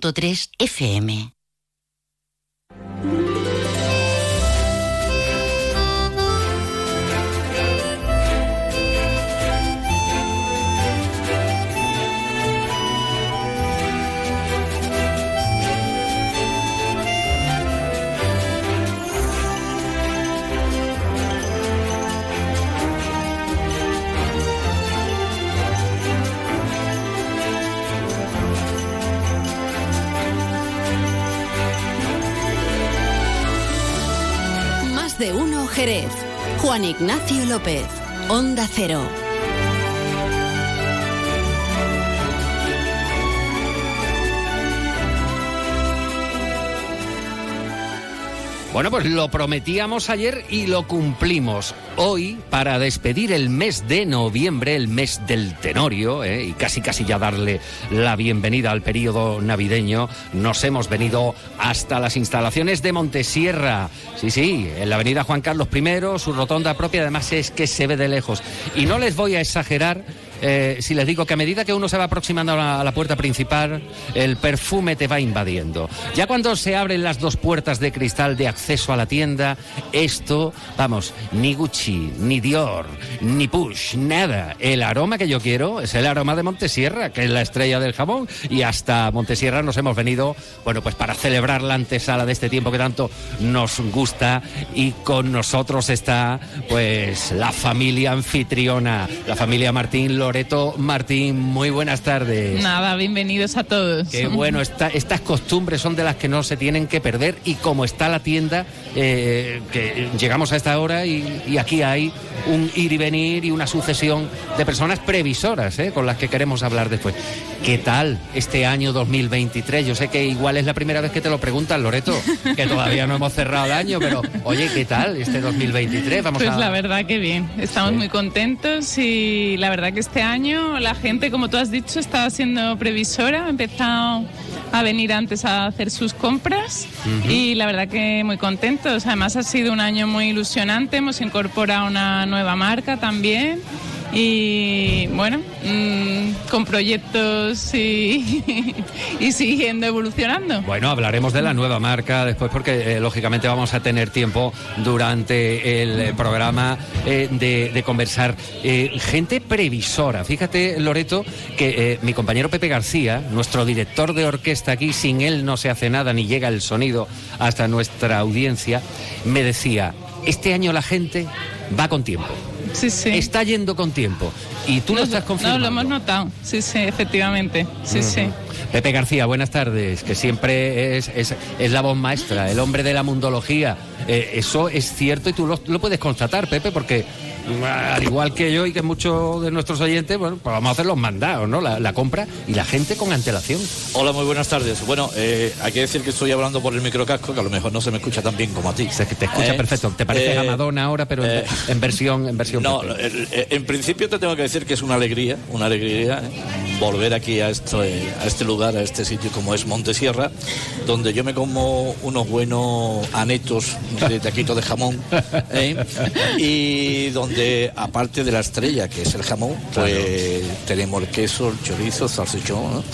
3 FM. Jerez. Juan Ignacio López. Onda Cero. Bueno, pues lo prometíamos ayer y lo cumplimos. Hoy, para despedir el mes de noviembre, el mes del Tenorio, ¿eh? y casi casi ya darle la bienvenida al periodo navideño, nos hemos venido hasta las instalaciones de Montesierra. Sí, sí, en la avenida Juan Carlos I, su rotonda propia, además es que se ve de lejos. Y no les voy a exagerar eh, si les digo que a medida que uno se va aproximando a la, puerta principal, el perfume te va invadiendo. Ya cuando se abren las dos puertas de cristal de acceso a la tienda, esto, vamos, ni Gucci, ni Dior, ni Push, nada. El aroma que yo quiero es el aroma de Montesierra, que es la estrella del jamón, y hasta Montesierra nos hemos venido, bueno, pues para celebrar la antesala de este tiempo que tanto nos gusta, y con nosotros está, pues, la familia anfitriona, la familia Martín Loreto Martín, muy buenas tardes. Nada, bienvenidos a todos. Qué bueno, esta- estas costumbres son de las que no se tienen que perder y como está la tienda, eh, que llegamos a esta hora y, y aquí hay un ir y venir y una sucesión de personas previsoras eh, con las que queremos hablar después. ¿Qué tal este año 2023? Yo sé que igual es la primera vez que te lo preguntan, Loreto, que todavía no hemos cerrado el año, pero oye, ¿qué tal este 2023? Vamos Pues a... la verdad que bien, estamos Sí. muy contentos y la verdad que este año la gente, como tú has dicho, estaba siendo previsora, ha empezado a venir antes a hacer sus compras y la verdad que muy Además ha sido un año muy ilusionante, hemos incorporado una nueva marca también y bueno, mm, con proyectos y, y siguiendo evolucionando. Bueno, hablaremos de la nueva marca después porque eh, lógicamente vamos a tener tiempo durante el programa eh, de, conversar. Eh, gente previsora. Fíjate, Loreto, que mi compañero Pepe García, nuestro director de orquesta aquí, sin él no se hace nada ni llega el sonido hasta nuestra audiencia, me decía, este año la gente va con tiempo. Sí, sí. Está yendo con tiempo. Y tú lo estás No, confirmando. lo hemos notado. Sí, sí, efectivamente. Sí, sí. Pepe García, buenas tardes, que siempre es, es, es la voz maestra, el hombre de la mundología. Eh, eso es cierto y tú lo, lo puedes constatar, Pepe, porque al igual que yo y que muchos de nuestros oyentes, bueno, pues vamos a hacer los mandados, ¿no? La, la compra y la gente con antelación. Hola, muy buenas tardes. Bueno, eh, hay que decir que estoy hablando por el microcasco, que a lo mejor no se me escucha tan bien como a ti. Que te escucha Eh, perfecto. Te pareces eh, a Madonna ahora, pero en- eh, en, versión, en versión No, el- en principio te tengo que decir que es una alegría, una alegría eh, volver aquí a este, a este lugar, a este sitio como es Montesierra, donde yo me como unos buenos anetos de taquito de jamón ¿eh? y donde aparte de la estrella que es el jamón, pues tenemos el queso, el chorizo, el salchichón ¿no?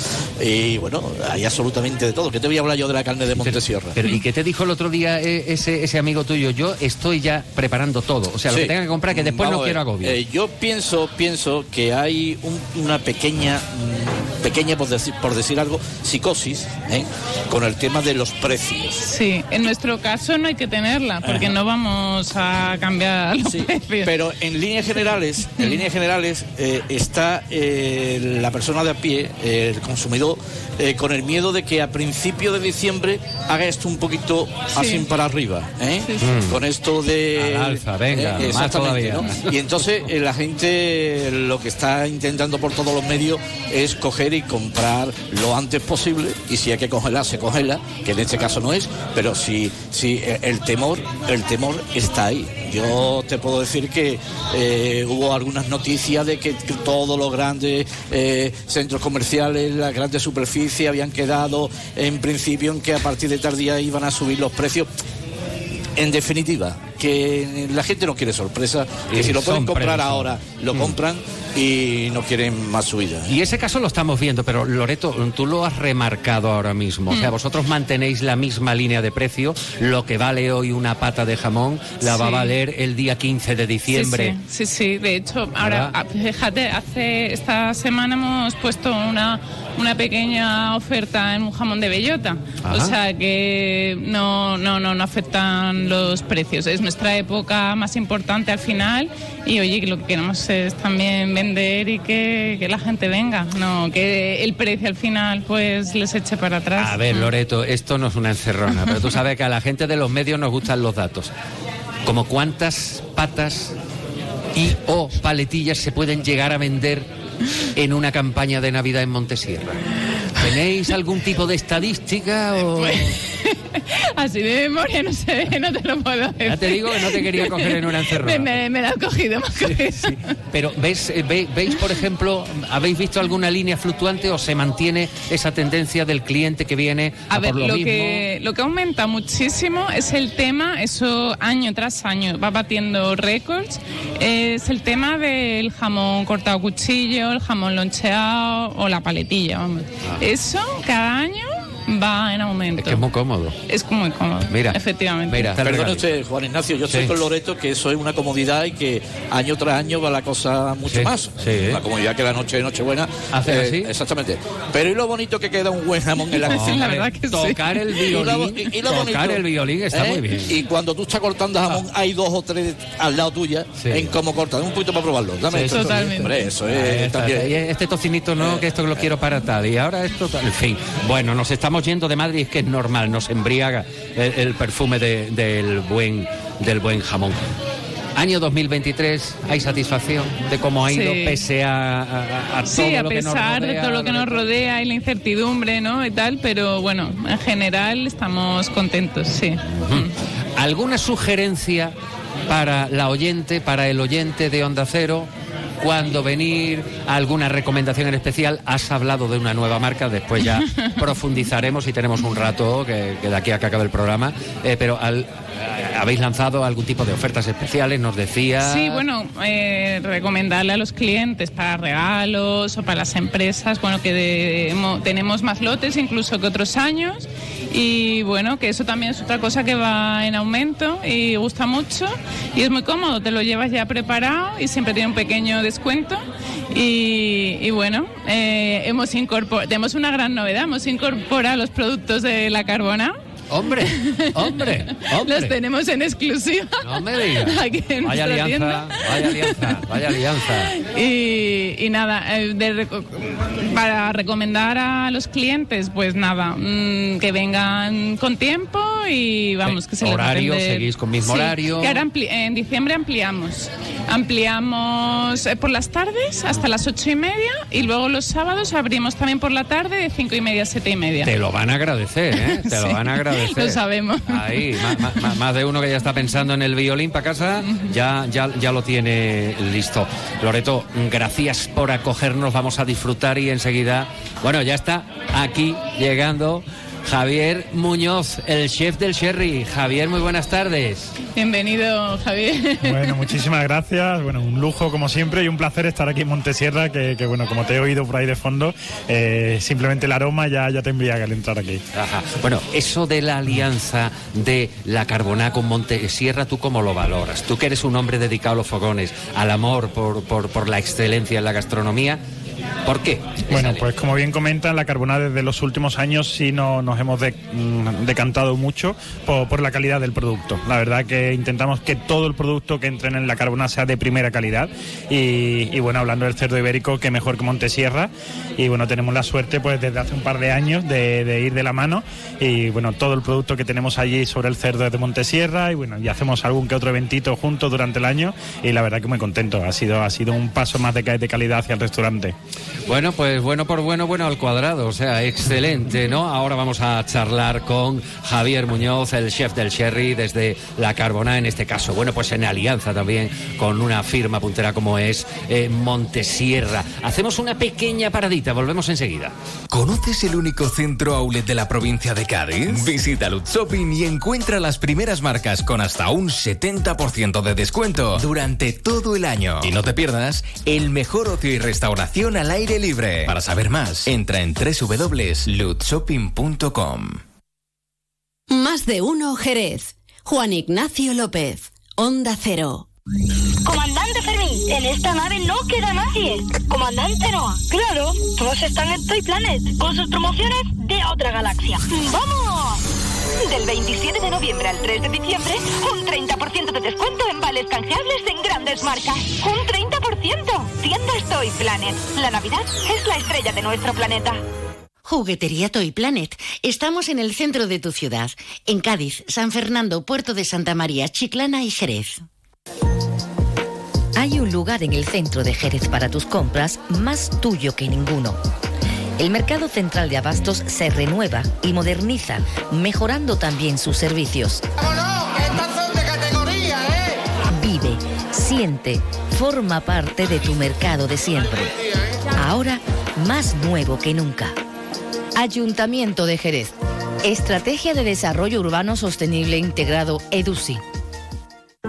y bueno, hay absolutamente de todo. ¿Qué te voy a hablar yo de la carne de Montesierra? Pero, ¿y qué te dijo el otro día eh, ese, ese amigo tuyo? Yo estoy ya preparando todo. O sea, lo Sí. que tenga que comprar, que después Vamos no quiero agobio. eh, yo pienso, pienso que hay un- una pequeña, mm, pequeña por decir, por decir algo, psicosis ¿eh? con el tema de los precios. Sí, en nuestro caso no hay que tenerla porque no vamos a cambiar los Sí, precios. pero en líneas generales, en líneas generales eh, está eh, la persona de a pie, eh, el consumidor, eh, con el miedo de que a principio de diciembre haga esto un poquito así para arriba, ¿eh? Sí, sí. con esto de Al alza, venga, más exactamente, todavía. ¿no? Y entonces eh, la gente lo que está intentando por todos los medios es coger y comprar lo antes posible y si hay que congelar se congela, que en este caso no es, pero si, si eh, el temor, el temor está ahí. Yo te puedo decir que eh, hubo algunas noticias de que, todos los grandes eh, centros comerciales, las grandes superficies habían quedado en principio en que a partir de tal día iban a subir los precios. En definitiva, que la gente no quiere sorpresa, que Y si lo pueden son comprar ahora, lo compran y no quieren más subida. Y ese caso lo estamos viendo, pero Loreto, tú lo has remarcado ahora mismo. O sea, Mm. vosotros mantenéis la misma línea de precio. Lo que vale hoy una pata de jamón la va a valer el día 15 de diciembre. Sí, sí, sí, sí. de hecho, ahora, ¿Verdad? ah, fíjate, hace esta semana hemos puesto una, una pequeña oferta en un jamón de bellota. Ajá. O sea que no, no, no, no afectan los precios. Es nuestra época más importante al final y oye, lo que queremos es también vender y que, que la gente venga, no que el precio al final pues les eche para atrás. A ver, Mm. Loreto, esto no es una encerrona, pero tú sabes que a la gente de los medios nos gustan los datos. Como cuántas patas y o paletillas se pueden llegar a vender en una campaña de Navidad en Montesierra. ¿Tenéis algún tipo de estadística o...? Así de memoria no sé, no te lo puedo decir. Ya te digo que no te quería coger en una encerrona. Me, me, la cogido, me cogido. Pero ¿ves, eh, ve- veis, por ejemplo, habéis visto alguna línea fluctuante o se mantiene esa tendencia del cliente que viene a, A ver, por lo, lo, mismo? que, lo que aumenta muchísimo es el tema, eso año tras año va batiendo récords, es el tema del jamón cortado a cuchillo, el jamón loncheado o la paletilla, vamos. Eso cada año va en aumento. Ah. Es que es muy cómodo. Es muy cómodo, Mira, efectivamente. mira. Regalito. usted, Juan Ignacio, yo Sí. estoy con Loreto que eso es una comodidad y que año tras año va la cosa mucho Sí, más. sí. La comodidad que la noche de Nochebuena. ¿Hace así? Exactamente. Pero y lo bonito que queda un buen jamón en la Sí, cocina. la verdad que sí. tocar el Y lo- violín, y- lo tocar bonito, el violín está ¿eh? muy bien. Y cuando tú estás cortando jamón, hay dos o tres al lado tuya Sí. en cómo cortar. Un poquito para probarlo. Dame esto. Totalmente. Hombre, eso es este tocinito no, que esto lo quiero para tal. Y ahora esto, tal. en fin. Bueno, nos estamos yendo de Madrid, es que es normal, nos embriaga el, el perfume de- del, buen, del buen jamón. Año 2023, ¿hay satisfacción de cómo ha ido Sí. pese a, a- a Sí, todo a lo que nos pesar de rodea, todo lo que nos rodea y la incertidumbre, ¿no? Y tal, pero bueno, en general estamos contentos, sí. ¿Alguna sugerencia para la oyente, para el oyente de Onda Cero? Cuando venir, alguna recomendación en especial, has hablado de una nueva marca, después ya profundizaremos y tenemos un rato que, que de aquí a que acabe el programa, Eh, pero al- habéis lanzado algún tipo de ofertas especiales, nos decía. Sí, bueno, eh, recomendarle a los clientes para regalos o para las empresas, bueno, que de- mo- tenemos más lotes incluso que otros años y bueno, que eso también es otra cosa que va en aumento y gusta mucho y es muy cómodo, te lo llevas ya preparado y siempre tiene un pequeño descuento y, y bueno, eh, hemos incorporado, tenemos una gran novedad, hemos incorporado los productos de la Carbona. Hombre, hombre, hombre. Los tenemos en exclusiva. No me digas. Vaya alianza, tienda. vaya alianza, vaya alianza. Y, y nada, eh, de para recomendar a los clientes, pues nada, mm, que vengan con tiempo y vamos, que se les horario, seguís con mismo Sí, horario. que ahora en diciembre ampliamos. Ampliamos eh, por las tardes hasta las ocho y media y luego los sábados abrimos también por la tarde de cinco y media a siete y media. Te lo van a agradecer, ¿eh? Te lo van a agradecer. lo sabemos. Ahí, ma- más, de uno que ya está pensando en el violín para casa, ya, ya, ya lo tiene listo. Loreto, gracias por acogernos, vamos a disfrutar y enseguida, bueno, ya está aquí llegando Javier Muñoz, el chef del Sherry. Javier, muy buenas tardes. Bienvenido, Javier. Bueno, muchísimas gracias. Bueno, un lujo como siempre y un placer estar aquí en Montesierra, que, que, bueno, como te he oído por ahí de fondo, eh, simplemente el aroma ya, ya te embriaga al entrar aquí. Ajá. Bueno, eso de la alianza de la Carboná con Montesierra, ¿tú cómo lo valoras? Tú que eres un hombre dedicado a los fogones, al amor por, por, por la excelencia en la gastronomía, ¿por qué? Bueno, pues como bien comentan, la Carbonada desde los últimos años sí no, nos hemos mm, decantado mucho por, la calidad del producto. La verdad que intentamos que todo el producto que entre en la Carbonada sea de primera calidad y, bueno, hablando del cerdo ibérico, que mejor que Montesierra y bueno, tenemos la suerte pues desde hace un par de años de, ir de la mano y bueno, todo el producto que tenemos allí sobre el cerdo es de Montesierra y bueno, y hacemos algún que otro eventito juntos durante el año y la verdad que muy contento. Ha sido, ha sido un paso más de calidad hacia el restaurante. Bueno, pues bueno por bueno, bueno al cuadrado, o sea, excelente, ¿no? Ahora vamos a charlar con Javier Muñoz, el chef del Sherry desde La Carbona, en este caso. Bueno, pues en alianza también con una firma puntera como es eh, Montesierra. Hacemos una pequeña paradita, volvemos enseguida. ¿Conoces el único centro outlet de la provincia de Cádiz? Visita Lutz Shopping y encuentra las primeras marcas con hasta un 70% de descuento durante todo el año. Y no te pierdas el mejor ocio y restauración al aire libre. Para saber más, entra en www.lutzshopping.com. Más de uno Jerez. Juan Ignacio López. Onda Cero. Comandante Fermín, en esta nave no queda nadie. Comandante Noah, claro, todos están en Toy Planet, con sus promociones de otra galaxia. ¡Vamos! Del 27 de noviembre al 3 de diciembre, un 30% de descuento en vales canjeables en grandes marcas. ¡Un 30%! Tiendas Toy Planet. La Navidad es la estrella de nuestro planeta. Juguetería Toy Planet. Estamos en el centro de tu ciudad, en Cádiz, San Fernando, Puerto de Santa María, Chiclana y Jerez. Hay un lugar en el centro de Jerez para tus compras más tuyo que ninguno. El mercado central de abastos se renueva y moderniza, mejorando también sus servicios. Vive, forma parte de tu mercado de siempre. Ahora más nuevo que nunca. Ayuntamiento de Jerez. Estrategia de Desarrollo Urbano Sostenible Integrado EDUSI.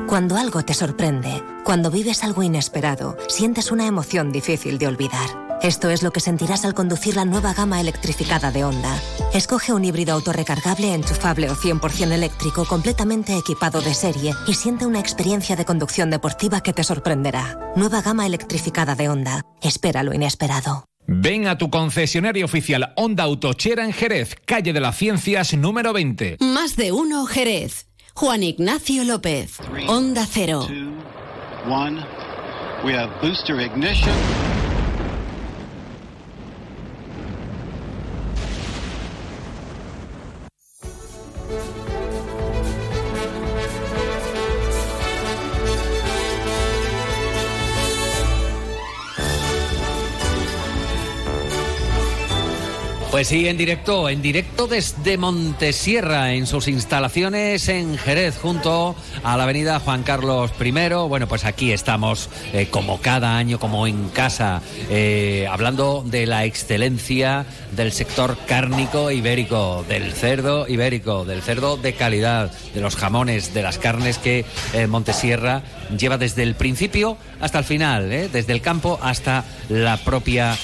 Cuando algo te sorprende, cuando vives algo inesperado, sientes una emoción difícil de olvidar. Esto es lo que sentirás al conducir la nueva gama electrificada de Honda. Escoge un híbrido autorrecargable, enchufable o 100% eléctrico completamente equipado de serie y siente una experiencia de conducción deportiva que te sorprenderá. Nueva gama electrificada de Honda. Espera lo inesperado. Ven a tu concesionario oficial Honda Autochera en Jerez, calle de las Ciencias número 20. Más de uno Jerez. Juan Ignacio López. Onda Cero. One. We have booster ignition. Pues sí, en directo, en directo desde Montesierra, en sus instalaciones en Jerez, junto a la avenida Juan Carlos I. Bueno, pues aquí estamos, eh, como cada año, como en casa, eh, hablando de la excelencia del sector cárnico ibérico, del cerdo ibérico, del cerdo de calidad, de los jamones, de las carnes que eh, Montesierra lleva desde el principio hasta el final, desde el campo hasta la propia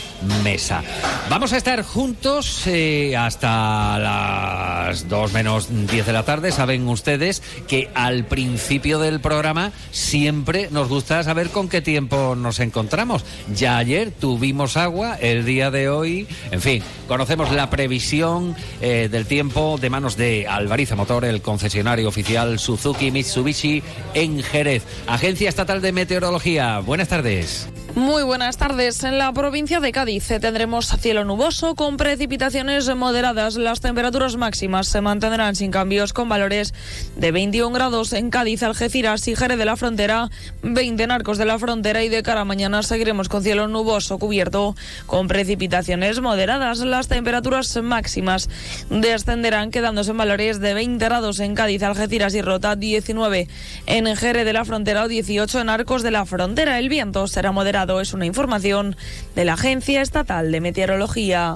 mesa. Vamos a estar juntos eh, hasta las 2 menos 10 de la tarde. Saben ustedes que al principio del programa siempre nos gusta saber con qué tiempo nos encontramos. Ya ayer tuvimos agua, el día de hoy, en fin, conocemos la previsión eh, del tiempo de manos de Alvariza Motor, el concesionario oficial Suzuki Mitsubishi en Jerez. Agencia Estatal de Meteorología. Buenas tardes. Muy buenas tardes. En la provincia de Cádiz tendremos cielo nuboso con precipitaciones moderadas. Las temperaturas máximas se mantendrán sin cambios con valores de 21 grados en Cádiz, Algeciras y Jerez de la Frontera, 20 en Arcos de la Frontera y de cara a mañana seguiremos con cielo nuboso cubierto con precipitaciones moderadas. Las temperaturas máximas descenderán quedándose en valores de 20 grados en Cádiz, Algeciras y Rota, 19 en Jerez de la Frontera o 18 en Arcos de la Frontera. El viento será moderado es una información de la Agencia Estatal de Meteorología.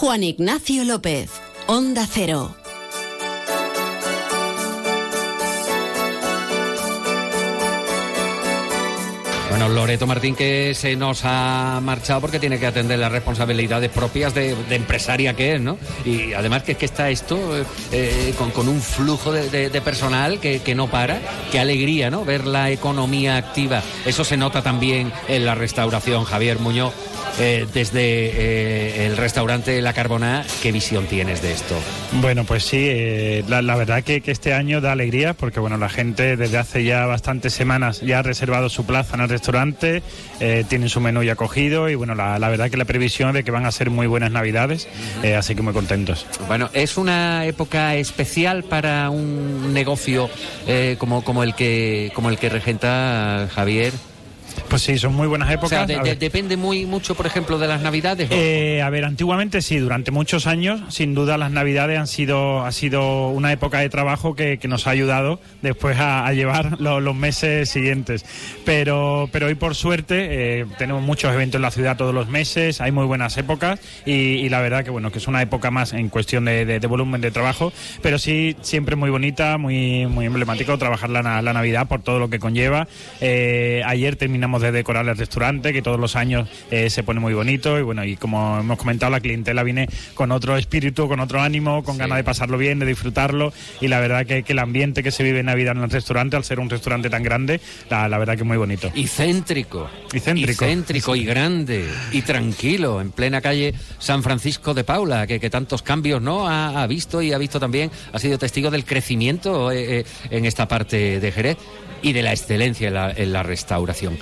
Juan Ignacio López, Onda Cero. Bueno, Loreto Martín que se nos ha marchado porque tiene que atender las responsabilidades propias de, empresaria que es, ¿no? Y además que es que está esto eh, con, un flujo de, personal que, no para. Qué alegría, ¿no? Ver la economía activa. Eso se nota también en la restauración, Javier Muñoz. eh, desde eh, el restaurante La Carbona, ¿qué visión tienes de esto? Bueno, pues sí, la, la verdad que, que este año da alegría porque bueno, la gente desde hace ya bastantes semanas ya ha reservado su plaza en el restaurante, eh, tienen su menú ya cogido y bueno, la, la verdad que la previsión de que van a ser muy buenas navidades, eh, así que muy contentos. Bueno, es una época especial para un negocio eh, como, como el que como el que regenta Javier. Pues sí, son muy buenas O épocas. sea, de- A de- ver. depende muy mucho, por ejemplo, de las Navidades. ¿no? Eh, a ver, antiguamente sí, durante muchos años, sin duda las Navidades han sido, ha sido una época de trabajo que, que nos ha ayudado después a, a llevar lo- los meses siguientes. Pero, pero hoy por suerte eh, tenemos muchos eventos en la ciudad todos los meses, hay muy buenas épocas y, y la verdad que bueno, que es una época más en cuestión de, de- de volumen de trabajo, pero sí siempre muy bonita, muy, muy emblemático trabajar la, la Navidad por todo lo que conlleva. Eh, ayer terminamos de decorar el restaurante, que todos los años eh, se pone muy bonito y bueno, y como hemos comentado, la clientela viene con otro espíritu, con otro ánimo, con ganas de pasarlo bien, de disfrutarlo y la verdad que, que el ambiente que se vive en Navidad en el restaurante, al ser un restaurante tan grande, la, la verdad que es muy bonito. Y céntrico. Y céntrico. Y céntrico y grande. Y tranquilo, en plena calle San Francisco de Paula, que, que tantos cambios no ha, ha visto y ha visto también, ha sido testigo del crecimiento eh, eh, en esta parte de Jerez y de la excelencia en la, en la restauración.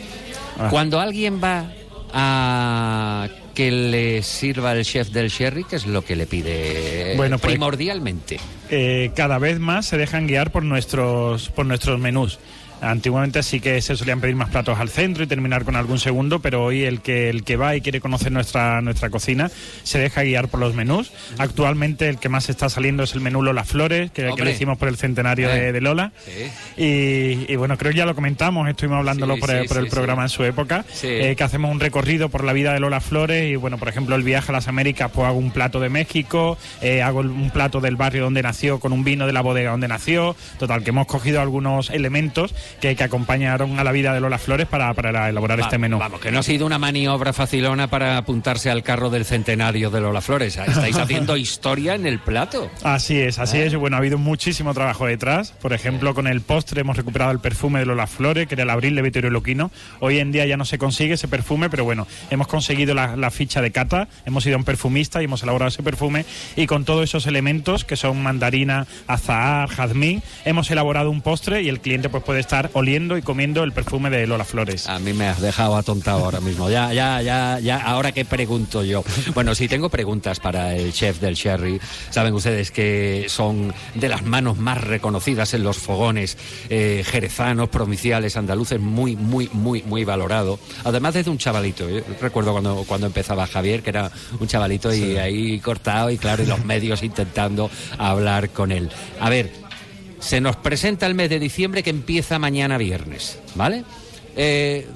Ah. Cuando alguien va a que le sirva el chef del sherry, ¿qué es lo que le pide Bueno, pues- primordialmente? eh, cada vez más se dejan guiar por nuestros, por nuestros menús. Antiguamente sí que se solían pedir más platos al centro y terminar con algún segundo, pero hoy el que el que va y quiere conocer nuestra nuestra cocina se deja guiar por los menús. Actualmente el que más está saliendo es el menú Lola Flores, que, que lo hicimos por el centenario Eh. de, de Lola. Y, y bueno, creo que ya lo comentamos, estuvimos hablándolo Sí, por, el, por el programa en su época, eh, que hacemos un recorrido por la vida de Lola Flores y bueno, por ejemplo, el viaje a las Américas, pues hago un plato de México, eh, hago un plato del barrio donde nació con un vino de la bodega donde nació, total, que hemos cogido algunos elementos que, que acompañaron a la vida de Lola Flores para, para elaborar este menú. Vamos, que no ha sido una maniobra facilona para apuntarse al carro del centenario de Lola Flores. Estáis haciendo historia en el plato. Así es, así es. Bueno, ha habido muchísimo trabajo detrás. Por ejemplo, con el postre hemos recuperado el perfume de Lola Flores, que era el abril de Vittorio Luquino. Hoy en día ya no se consigue ese perfume, pero bueno, hemos conseguido la, la ficha de cata, hemos ido a un perfumista y hemos elaborado ese perfume. Y con todos esos elementos, que son mandarina, azahar, jazmín, hemos elaborado un postre y el cliente pues puede estar oliendo y comiendo el perfume de Lola Flores. A mí me has dejado atontado ahora mismo. Ya, ya, ya, ya. Ahora que pregunto yo. Bueno, sí tengo preguntas para el chef del Sherry. Saben ustedes que son de las manos más reconocidas en los fogones eh, jerezanos, provinciales, andaluces, muy, muy, muy, muy valorado. Además desde un chavalito. Yo recuerdo cuando, cuando empezaba Javier, que era un chavalito y ahí cortado y claro, y los medios intentando hablar con él. A ver, se nos presenta el mes de diciembre que empieza mañana viernes, ¿vale? Eh,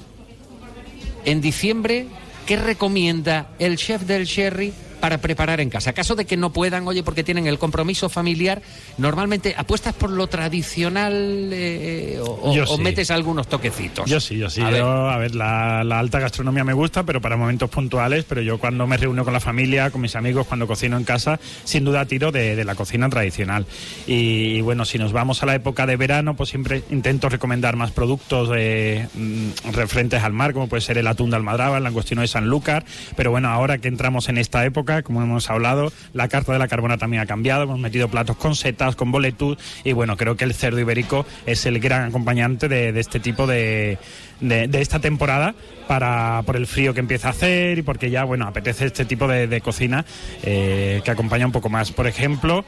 en diciembre, ¿qué recomienda el chef del Sherry para preparar en casa? Caso de que no puedan, oye, porque tienen el compromiso familiar, normalmente apuestas por lo tradicional eh, o, o- Yo o sí. metes algunos toquecitos. Yo sí, yo sí. A A ver. a ver la, la alta gastronomía me gusta, pero para momentos puntuales. Pero yo cuando me reúno con la familia, con mis amigos, cuando cocino en casa, sin duda tiro de, de la cocina tradicional. Y, y bueno, si nos vamos a la época de verano, pues siempre intento recomendar más productos eh, mm, referentes al mar, como puede ser el atún de Almadraba, el langostino de Sanlúcar. Pero bueno, ahora que entramos en esta época, como hemos hablado, la carta de la carbona también ha cambiado. Hemos metido platos con setas, con boletus. Y bueno, creo que el cerdo ibérico es el gran acompañante de, este tipo de, de, esta temporada para por el frío que empieza a hacer y porque ya bueno apetece este tipo de, de cocina eh, que acompaña un poco más. Por ejemplo,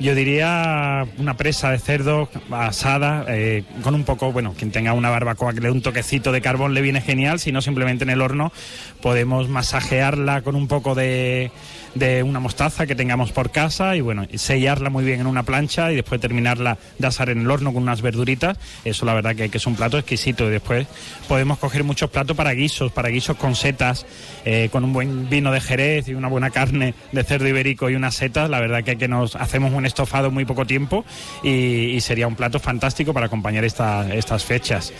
yo diría una presa de cerdo asada eh, con un poco, bueno, quien tenga una barbacoa que le dé un toquecito de carbón le viene genial, si no simplemente en el horno podemos masajearla con un poco de, de una mostaza que tengamos por casa y bueno, sellarla muy bien en una plancha y después terminarla de asar en el horno con unas verduritas. Eso la verdad que, es un plato exquisito y después podemos coger muchos platos para guisos, para guisos con setas, eh, con un buen vino de Jerez y una buena carne de cerdo ibérico y unas setas. La verdad que, que nos hacemos un estofado muy poco tiempo y, sería un plato fantástico para acompañar esta- estas fechas.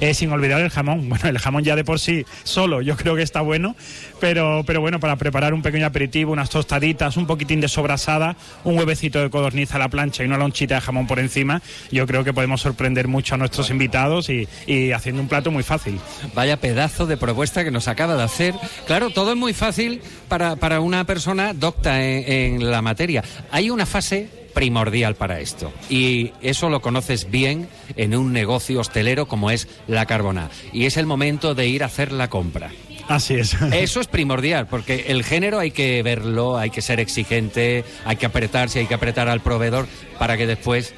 Eh, sin olvidar el jamón. Bueno, el jamón ya de por sí solo yo creo que está bueno, pero, pero bueno, para preparar un pequeño aperitivo, unas tostaditas, un poquitín de sobrasada, un huevecito de codorniz a la plancha y una lonchita de jamón por encima, yo creo que podemos sorprender mucho a nuestros invitados y, y haciendo un plato muy fácil. Vaya pedazo de propuesta que nos acaba de hacer. Claro, todo es muy fácil para, para una persona docta en, en la materia. Hay una fase primordial para esto y eso lo conoces bien en un negocio hostelero como es la Carbona y es el momento de ir a hacer la compra. Así es. Eso es primordial, porque el género hay que verlo, hay que ser exigente, hay que apretarse, hay que apretar al proveedor para que después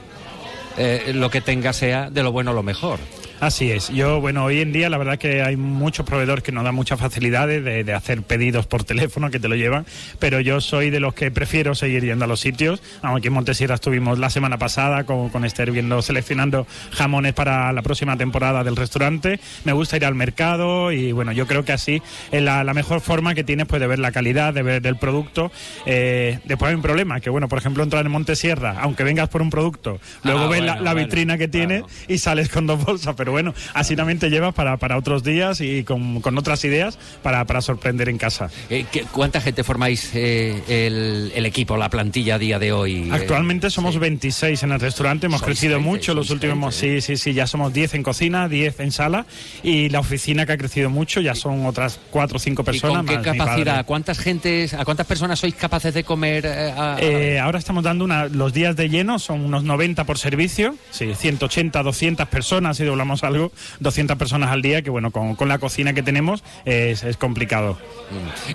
eh, lo que tenga sea de lo bueno lo mejor. Así es. Yo, bueno, hoy en día la verdad que hay muchos proveedores que nos dan muchas facilidades de, de hacer pedidos por teléfono que te lo llevan, pero yo soy de los que prefiero seguir yendo a los sitios. Aunque en Montesierra estuvimos la semana pasada con, con Esther viendo, seleccionando jamones para la próxima temporada del restaurante. Me gusta ir al mercado y bueno, yo creo que así es la, la mejor forma que tienes pues, de ver la calidad, de ver el producto. Eh, después hay un problema, que bueno, por ejemplo, entrar en Montesierra, aunque vengas por un producto, luego Ah, ves la, bueno, la bueno, vitrina que tiene y sales con dos bolsas, pero bueno, así también te llevas para, para otros días y con, con otras ideas para, para sorprender en casa. Eh, ¿qué- ¿Cuánta gente formáis eh, el, el equipo, la plantilla a día de hoy? Eh, Actualmente somos 26 en el restaurante, hemos Sois crecido 20, mucho, los últimos, sí, sí, sí, ya somos 10 en cocina, 10 en sala y la oficina que ha crecido mucho, ya son otras 4 o 5 ¿Y personas. con qué más capacidad? ¿Cuántas gentes, a cuántas personas sois capaces de comer? eh, a- a- Eh, ahora estamos dando una, los días de lleno, son unos 90 por servicio, sí, 180, 200 personas, si doblamos algo, 200 personas al día, que bueno, con, con la cocina que tenemos es, complicado.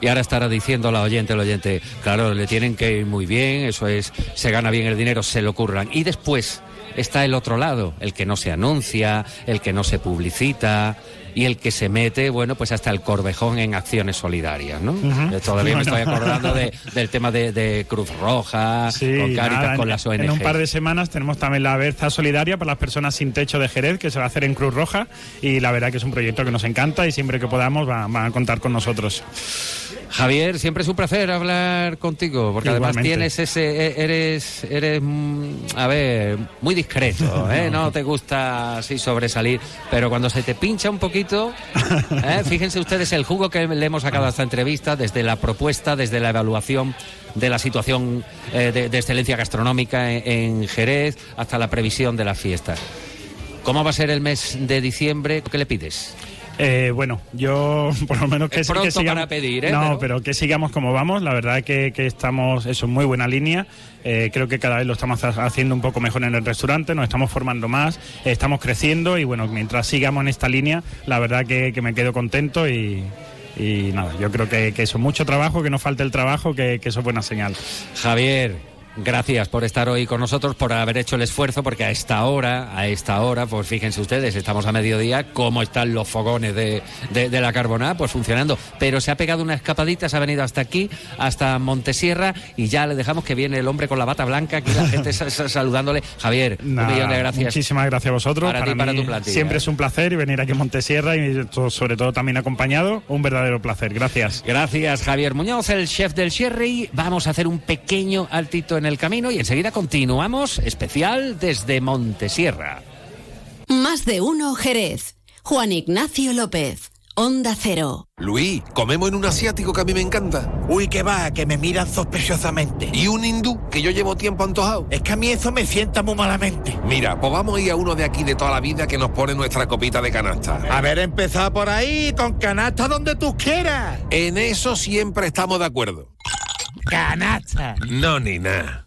Y ahora estará diciendo la oyente, el oyente, claro, le tienen que ir muy bien, eso es, se gana bien el dinero, se lo curran. Y después está el otro lado, el que no se anuncia, el que no se publicita y el que se mete, bueno, pues hasta el corvejón en acciones solidarias, ¿no? Eh, Todavía me estoy acordando de- del tema de, de Cruz Roja, Sí, con Cáritas, nada, con las ONG. En un par de semanas tenemos también la Berza Solidaria para las personas sin techo de Jerez, que se va a hacer en Cruz Roja. Y la verdad que es un proyecto que nos encanta y siempre que podamos va- van a contar con nosotros. Javier, siempre es un placer hablar contigo, porque además tienes ese, e- eres, eres, mm, a ver, muy discreto, ¿eh? no te gusta así sobresalir, pero cuando se te pincha un poquito, ¿eh? fíjense ustedes el jugo que le hemos sacado a esta entrevista, desde la propuesta, desde la evaluación de la situación eh, de, de excelencia gastronómica en, en Jerez, hasta la previsión de las fiestas. ¿Cómo va a ser el mes de diciembre? ¿Qué le pides? Eh, bueno, yo por lo menos que, Es que pronto sigamos- para pedir, ¿eh? No, Pero- pero... que sigamos como vamos. La verdad que, que estamos eso en muy buena línea. Eh, creo que cada vez lo estamos ha- haciendo un poco mejor en el restaurante. Nos estamos formando más, estamos creciendo y bueno, mientras sigamos en esta línea, la verdad que, me quedo contento y, nada, yo creo que, que eso mucho trabajo, que no falte el trabajo, que eso es buena señal. Javier, gracias por estar hoy con nosotros, por haber hecho el esfuerzo, porque a esta hora, a esta hora, pues fíjense ustedes, estamos a mediodía, cómo están los fogones de, de- de la Carbonada, pues funcionando. Pero se ha pegado una escapadita, se ha venido hasta aquí, hasta Montesierra, y ya le dejamos que viene el hombre con la bata blanca, aquí la gente sa- sa- saludándole. Javier, un Nada, millón de gracias. Muchísimas gracias a vosotros. Para ti y para tu plantilla, siempre ¿eh? es un placer venir aquí a Montesierra y sobre todo también acompañado, un verdadero placer. Gracias. Gracias, Javier Muñoz, el chef del Sherry. Vamos a hacer un pequeño altito en el camino y enseguida continuamos, especial desde Montesierra. Más de uno Jerez. Juan Ignacio López. Onda Cero. Luis, comemos en un asiático que a mí me encanta. Uy, que va, que me miran sospechosamente. Y un hindú que yo llevo tiempo antojado. Es que a mí eso me sienta muy malamente. Mira, pues vamos a ir a uno de aquí de toda la vida que nos pone nuestra copita de canasta. Haber empezado por ahí, con canasta donde tú quieras. En eso siempre estamos de acuerdo. Canasta. No, ni nada.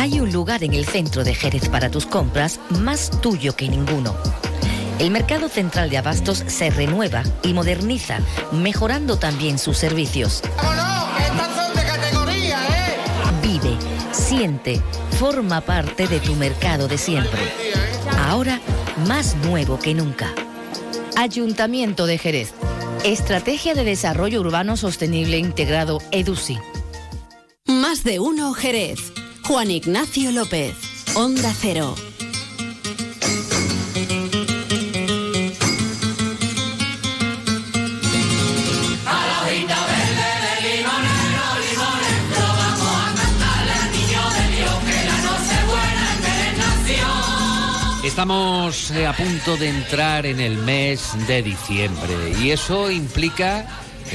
Hay un lugar en el centro de Jerez para tus compras más tuyo que ninguno. El Mercado Central de Abastos se renueva y moderniza, mejorando también sus servicios. Vive, siente, forma parte de tu mercado de siempre. Ahora más nuevo que nunca. Ayuntamiento de Jerez. Estrategia de Desarrollo Urbano Sostenible Integrado EDUSI. Más de uno Jerez. Juan Ignacio López. Onda Cero. Estamos eh, a punto de entrar en el mes de diciembre y eso implica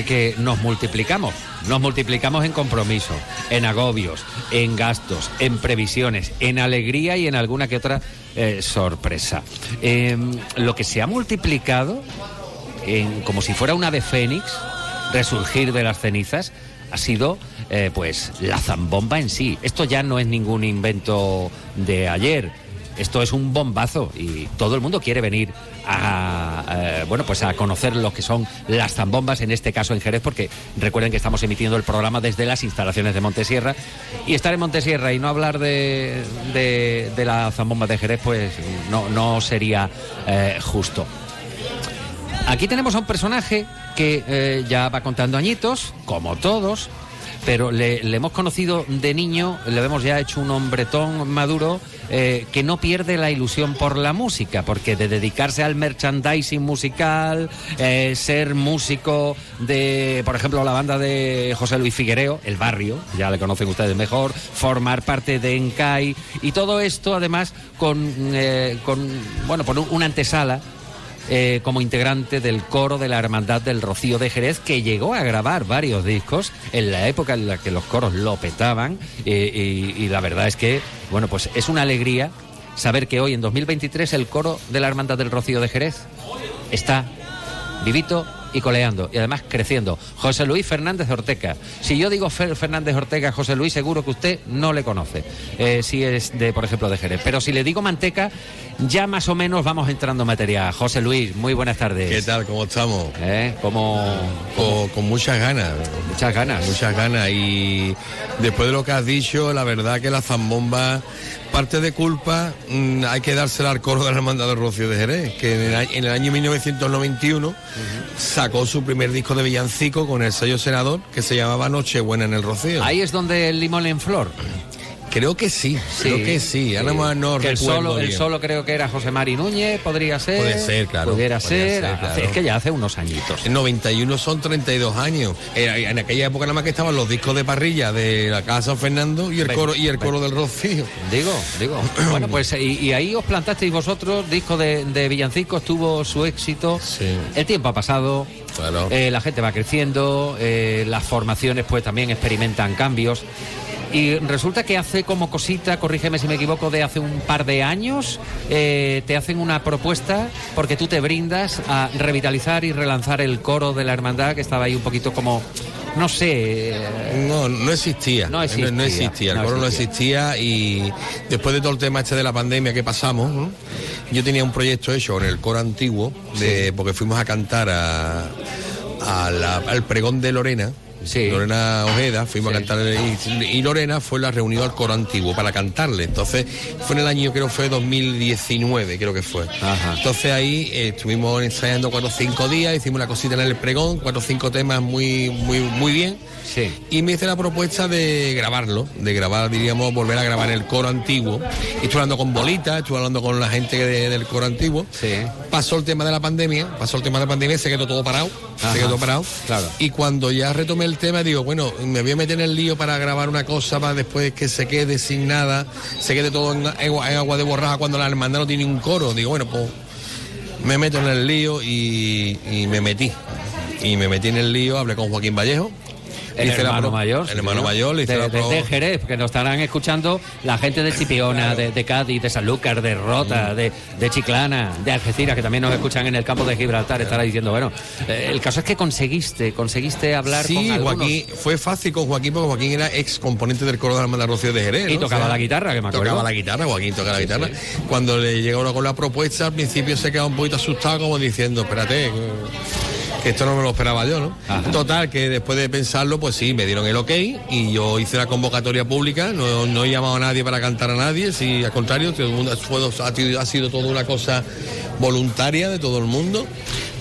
que nos multiplicamos. Nos multiplicamos en compromiso, en agobios, en gastos, en previsiones, en alegría y en alguna que otra eh, sorpresa. Eh, lo que se ha multiplicado, en, como si fuera una de Fénix, resurgir de las cenizas, ha sido eh, pues la zambomba en sí. Esto ya no es ningún invento de ayer. Esto es un bombazo y todo el mundo quiere venir a eh, bueno pues a conocer lo que son las zambombas en este caso en Jerez porque recuerden que estamos emitiendo el programa desde las instalaciones de Montesierra y estar en Montesierra y no hablar de, de, de la zambomba de Jerez pues no, no sería eh, justo. Aquí tenemos a un personaje que eh, ya va contando añitos, como todos, pero le, hemos conocido de niño, le hemos ya hecho un hombretón maduro eh, que no pierde la ilusión por la música, porque de dedicarse al merchandising musical, eh, ser músico de, por ejemplo, la banda de José Luis Figuereo, El Barrio, ya le conocen ustedes mejor, formar parte de Encai y todo esto además con, eh, con bueno, por un- una antesala eh, como integrante del coro de la Hermandad del Rocío de Jerez, que llegó a grabar varios discos en la época en la que los coros lo petaban. eh, y, y la verdad es que, bueno, pues es una alegría saber que hoy, en 2023, el coro de la Hermandad del Rocío de Jerez está vivito y coleando y además creciendo. José Luis Fernández Ortega. Si yo digo Fer- Fernández Ortega, José Luis, seguro que usted no le conoce. eh, si es de, por ejemplo, de Jerez. Pero si le digo Manteca, ya más o menos vamos entrando en materia. José Luis, muy buenas tardes. ¿Qué tal? ¿Cómo estamos? ¿Eh? ¿Cómo, Con, con muchas ganas. Muchas ganas. Muchas ganas. Y después de lo que has dicho, la verdad que la zambomba, parte de culpa, mm, hay que dársela al coro de la Hermandad del Rocío de Jerez, que en el, año 1991 sacó su primer disco de villancico con el sello senador, que se llamaba Nochebuena en el Rocío. Ahí es donde el limón en flor. Creo que sí, creo que sí. Ahora más no Que el solo, el solo creo que era José Mari Núñez, podría ser. Puede ser, claro. Pudiera ser. ser, claro. Es que ya hace unos añitos. En 91 son 32 años. Eh, En aquella época nada más que estaban los discos de parrilla de la Casa San Fernando y el coro y el coro del Rocío. Digo, digo. Bueno, pues y, y ahí os plantasteis vosotros, disco de, de villancicos tuvo su éxito. El tiempo ha pasado. eh, la gente va creciendo, eh, las formaciones pues también experimentan cambios. Y resulta que hace como cosita, corrígeme si me equivoco, de hace un par de años, eh, te hacen una propuesta porque tú te brindas a revitalizar y relanzar el coro de la hermandad que estaba ahí un poquito como, no sé. eh, No, no existía. No existía, No, existía. El no coro no existía y después de todo el tema este de la pandemia que pasamos, ¿no? yo tenía un proyecto hecho con el coro antiguo, de, porque fuimos a cantar a, a la- al pregón de Lorena. Lorena Ojeda, fuimos a cantar y, y Lorena fue la reunión al coro antiguo para cantarle. Entonces fue en el año, creo que fue 2019, creo que fue. Entonces ahí eh, estuvimos ensayando cuatro o cinco días, hicimos una cosita en el pregón, cuatro o cinco temas muy, muy, muy bien. Y me hice la propuesta de grabarlo, de grabar, diríamos, volver a grabar el coro antiguo. Y estuve hablando con Bolita, estuve hablando con la gente de- del coro antiguo. Pasó el tema de la pandemia, pasó el tema de la pandemia se quedó todo parado. Ajá. Se quedó parado. Claro. Y cuando ya retomé el tema, digo, bueno, me voy a meter en el lío para grabar una cosa para después que se quede sin nada, se quede todo en, agua de borraja cuando la hermandad no tiene un coro. Digo, bueno, pues me meto en el lío y, y me metí. Y me metí en el lío, hablé con Joaquín Vallejo. El hermano mayor. el hermano ¿no? mayor, le hice de, de- de Jerez, que nos estarán escuchando la gente de Chipiona, de, de Cádiz, de Sanlúcar, de Rota, Mm. de, Chiclana, de Algeciras, que también nos escuchan en el campo de Gibraltar, estará diciendo, bueno, eh, el caso es que conseguiste, conseguiste hablar Sí, con algunos. Joaquín, fue fácil con Joaquín porque Joaquín era ex componente del coro de la Rocío de Jerez. Y ¿no? tocaba la guitarra, que me acuerdo. Tocaba la guitarra, Joaquín tocaba la guitarra. Cuando le llegó uno con la propuesta, al principio se quedaba un poquito asustado, como diciendo, espérate, que esto no me lo esperaba yo, ¿no? Total, que después de pensarlo, pues sí, me dieron el ok y yo hice la convocatoria pública, no, no he llamado a nadie para cantar a nadie, sí, al contrario, todo el mundo- fue- ha, sido- toda una cosa voluntaria de todo el mundo.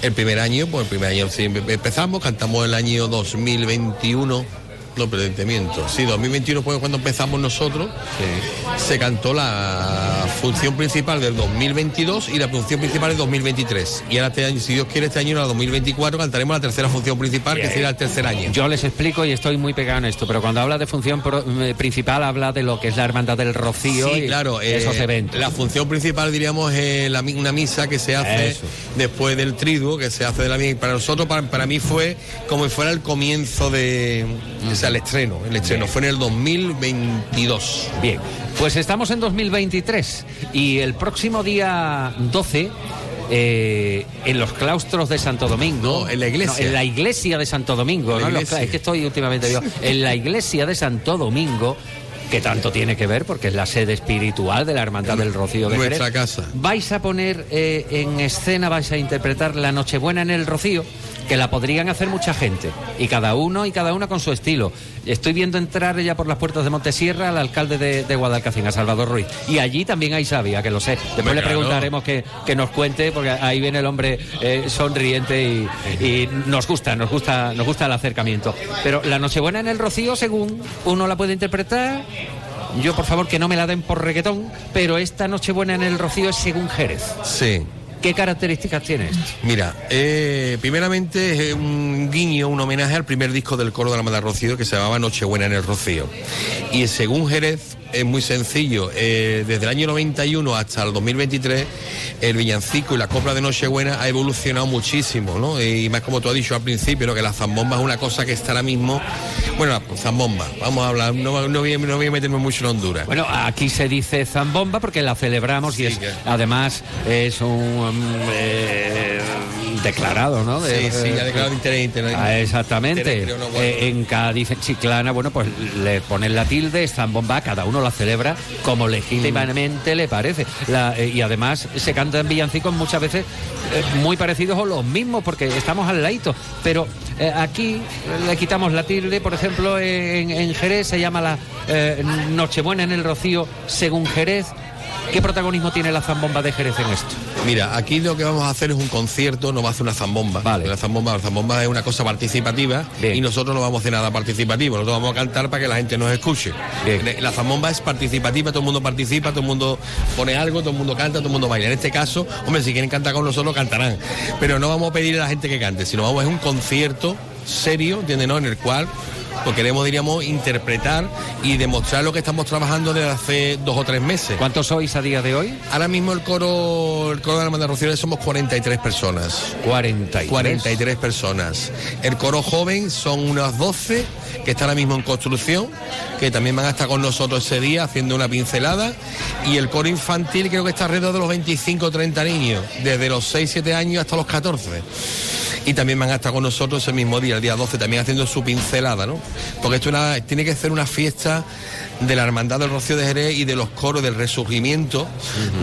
El primer año, pues el primer año sí, empe- empezamos, cantamos el año 2021. No, pero te miento. Sí, 2021 fue cuando empezamos nosotros. Se cantó la función principal del 2022 y la función principal del 2023. Y ahora este año, si Dios quiere, este año, en el 2024, cantaremos la tercera función principal, que será el tercer año. Yo les explico y estoy muy pegado en esto, pero cuando habla de función pro- eh, principal habla de lo que es la hermandad del Rocío Sí, y claro. eh, esos eventos. La función principal, diríamos, es la mi- una misa que se hace Eso. después del triduo, que se hace de la misa. Para nosotros, para, para mí fue como si fuera el comienzo de... O sea, el estreno. El estreno fue en el 2022. Bien, pues estamos en 2023 y el próximo día 12 eh, en los claustros de Santo Domingo. en la iglesia. en la iglesia de Santo Domingo. ¿no? Los es que estoy últimamente yo. En la iglesia de Santo Domingo, que tanto tiene que ver porque es la sede espiritual de la Hermandad del Rocío de Nuestra Jerez, casa. Vais a poner eh, en escena, vais a interpretar la Nochebuena en el Rocío, que la podrían hacer mucha gente, y cada uno y cada una con su estilo. Estoy viendo entrar ya por las puertas de Montesierra al alcalde de, de Guadalcacín, a Salvador Ruiz. Y allí también hay sabia, que lo sé. Después le preguntaremos que, que nos cuente, porque ahí viene el hombre eh, sonriente y, y nos gusta, nos gusta, nos gusta el acercamiento. Pero la Nochebuena en el Rocío, según uno la puede interpretar, yo por favor que no me la den por reggaetón, pero esta Nochebuena en el Rocío es según Jerez. Sí. ¿Qué características tiene esto? Mira, eh, primeramente es un guiño, un homenaje al primer disco del coro de la Hermandad Rocío que se llamaba Nochebuena en el Rocío. Y según Jerez es muy sencillo, eh, desde el año 91 hasta el 2023 el villancico y la copla de Nochebuena ha evolucionado muchísimo, ¿no? Y más como tú has dicho al principio, ¿no? que la zambomba es una cosa que está ahora mismo, bueno, zambomba, vamos a hablar, no, no voy, a- no voy a meterme mucho en Honduras. Bueno, aquí se dice zambomba porque la celebramos y es, además es un mm, eh, declarado, ¿no? Sí, sí, ya declarado de interés internacional. Ah, exactamente. Interés, creo, no, bueno. Eh, en Cádiz, en Chiclana, bueno, pues le ponen la tilde, zambomba, cada uno la celebra como legítimamente le parece. La- eh, y además se cantan villancicos muchas veces eh, muy parecidos o los mismos porque estamos al ladito. Pero eh, aquí le quitamos la tilde, por ejemplo, en, en Jerez se llama la eh, Nochebuena en el Rocío según Jerez. ¿Qué protagonismo tiene la zambomba de Jerez en esto? Mira, aquí lo que vamos a hacer es un concierto, no va a hacer una zambomba. Vale. La zambomba, la zambomba es una cosa participativa y nosotros no vamos a hacer nada participativo. Nosotros vamos a cantar para que la gente nos escuche. La zambomba es participativa, todo el mundo participa, todo el mundo pone algo, todo el mundo canta, todo el mundo baila. En este caso, hombre, si quieren cantar con nosotros, cantarán. Pero no vamos a pedir a la gente que cante, sino vamos a un concierto serio, ¿entiendes? no? En el cual pues queremos, diríamos, interpretar y demostrar lo que estamos trabajando desde hace dos o tres meses. ¿Cuántos sois a día de hoy? Ahora mismo el coro, el coro de la Hermandad Rocío somos 43 personas. 43. 43 personas. El coro joven son unas 12 que está ahora mismo en construcción, que también van a estar con nosotros ese día haciendo una pincelada. Y el coro infantil creo que está alrededor de los 25 o 30 niños, desde los 6, 7 años hasta los 14 y también van a estar con nosotros ese mismo día, el día 12, también haciendo su pincelada, ¿no? Porque esto una- tiene que ser una fiesta de la Hermandad del Rocío de Jerez y de los coros, del resurgimiento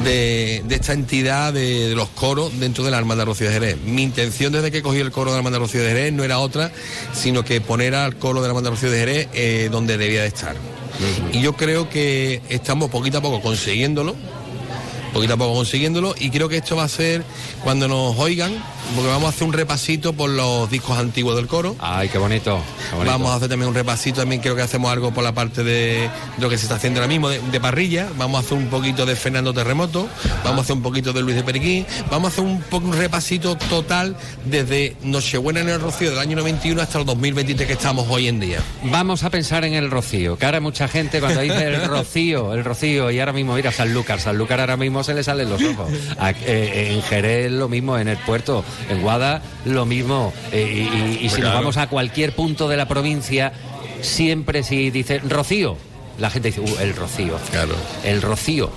de, de esta entidad de, de los coros dentro de la Hermandad del Rocío de Jerez. Mi intención desde que cogí el coro de la Hermandad del Rocío de Jerez no era otra, sino que poner al coro de la Hermandad del Rocío de Jerez eh, donde debía de estar. Y yo creo que estamos poquito a poco consiguiéndolo, poquito a poco consiguiéndolo y creo que esto va a ser cuando nos oigan porque vamos a hacer un repasito por los discos antiguos del coro ay qué bonito, qué bonito. vamos a hacer también un repasito también creo que hacemos algo por la parte de, lo que se está haciendo ahora mismo de, de parrilla vamos a hacer un poquito de Fernando Terremoto vamos a hacer un poquito de Luis de Periquín vamos a hacer un poco un repasito total desde Nochebuena en el Rocío del año 91 hasta el 2023 que estamos hoy en día Vamos a pensar en el Rocío, que ahora mucha gente cuando dice el Rocío, el Rocío, y ahora mismo mira Sanlúcar, Sanlúcar ahora mismo se le salen los ojos. Eh, en Jerez lo mismo, en el puerto, en Guada lo mismo. Eh, y y- y si nos vamos a cualquier punto de la provincia, siempre si dice Rocío, la gente dice, "Uh, el Rocío. Claro. El Rocío.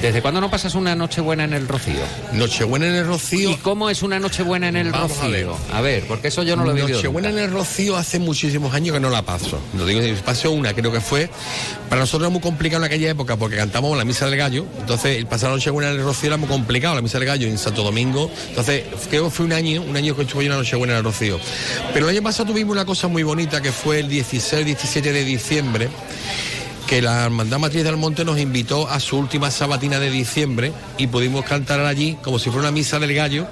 ¿Desde cuándo no pasas una noche buena en el Rocío? Nochebuena en el Rocío. ¿Y cómo es una noche buena en el Vamos a Rocío? ver. A ver, porque eso yo no lo he vivido. Nochebuena en el Rocío hace muchísimos años que no la paso. Lo digo, pasé una, creo que fue. Para nosotros era muy complicado en aquella época porque cantábamos la misa del gallo. Entonces, el pasar la Nochebuena en el Rocío era muy complicado, la misa del gallo en Santo Domingo. Entonces, creo que fue un año, un año que estuve yo en la Nochebuena en el Rocío. Pero el año pasado tuvimos una cosa muy bonita que fue el 16-17 de diciembre que la Hermandad Matriz del Monte nos invitó a su última sabatina de diciembre y pudimos cantar allí como si fuera una misa del gallo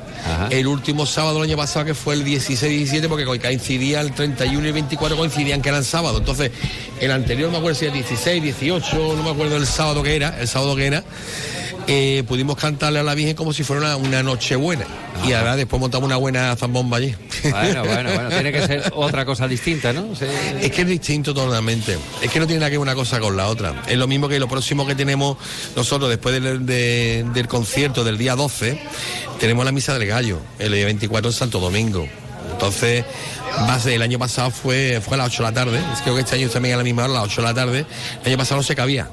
el último sábado del año pasado que fue el 16-17 porque coincidía el 31 y 24 coincidían que eran sábados. Entonces el anterior no me acuerdo si era 16, 18 no me acuerdo el sábado que era el sábado que era eh, pudimos cantarle a la Virgen como si fuera una, una noche buena y ahora después montamos una buena zambomba allí Bueno, bueno, bueno, tiene que ser otra cosa distinta, ¿no? Sí. es que es distinto totalmente. Es que no tiene nada que ver una cosa con la otra. Es lo mismo que lo próximo que tenemos nosotros después del, de- del concierto del día 12, tenemos la misa del gallo, el día 24 en Santo Domingo. Entonces, el año pasado fue, fue a las 8 de la tarde. Creo que este año también a la misma hora, a las 8 de la tarde. El año pasado no se cabía.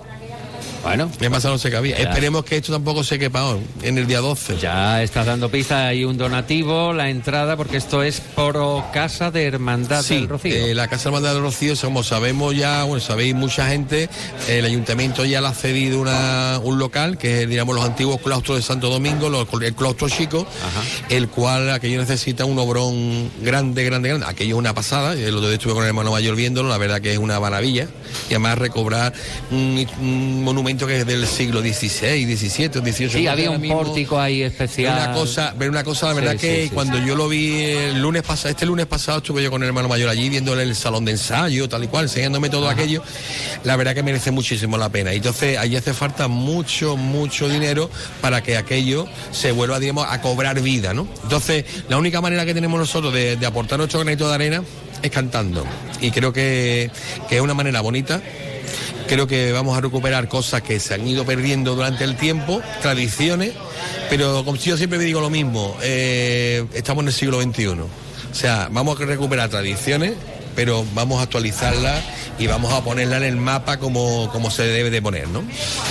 Bueno. Año pasado no se cabía. Ya. Esperemos que esto tampoco se quepa hoy, en el día 12. Ya estás dando pista, hay un donativo, la entrada, porque esto es por Casa de Hermandad Sí, del Rocío. eh, la Casa Hermandad del Rocío, como sabemos ya, bueno, sabéis mucha gente, el ayuntamiento ya le ha cedido una- un local, que es, digamos, los antiguos claustros de Santo Domingo, los- el claustro chico, el cual aquello necesita un obrón grande, grande, grande. Aquello es una pasada, el otro día estuve con el hermano mayor viéndolo, la verdad que es una maravilla. Y además recobrar un, un monumento que es del siglo XVI, XVII, XVIII. Sí, había un mismo- pórtico ahí especial. Una cosa, pero una cosa, la verdad Sí, que sí, cuando yo lo vi el lunes pasado, este lunes pasado estuve yo con el hermano mayor allí viéndole el salón de ensayo, tal y cual, enseñándome todo aquello, la verdad que merece muchísimo la pena. Entonces allí hace falta mucho, mucho dinero para que aquello se vuelva, digamos, a cobrar vida, ¿no? Entonces, la única manera que tenemos nosotros de, de aportar nuestro granito de arena es cantando. Y creo que, que es una manera bonita creo que vamos a recuperar cosas que se han ido perdiendo durante el tiempo, tradiciones, pero como yo siempre me digo lo mismo, eh, estamos en el siglo XXI. O sea, vamos a recuperar tradiciones, pero vamos a actualizarlas y vamos a ponerlas en el mapa como, como se debe de poner, ¿no?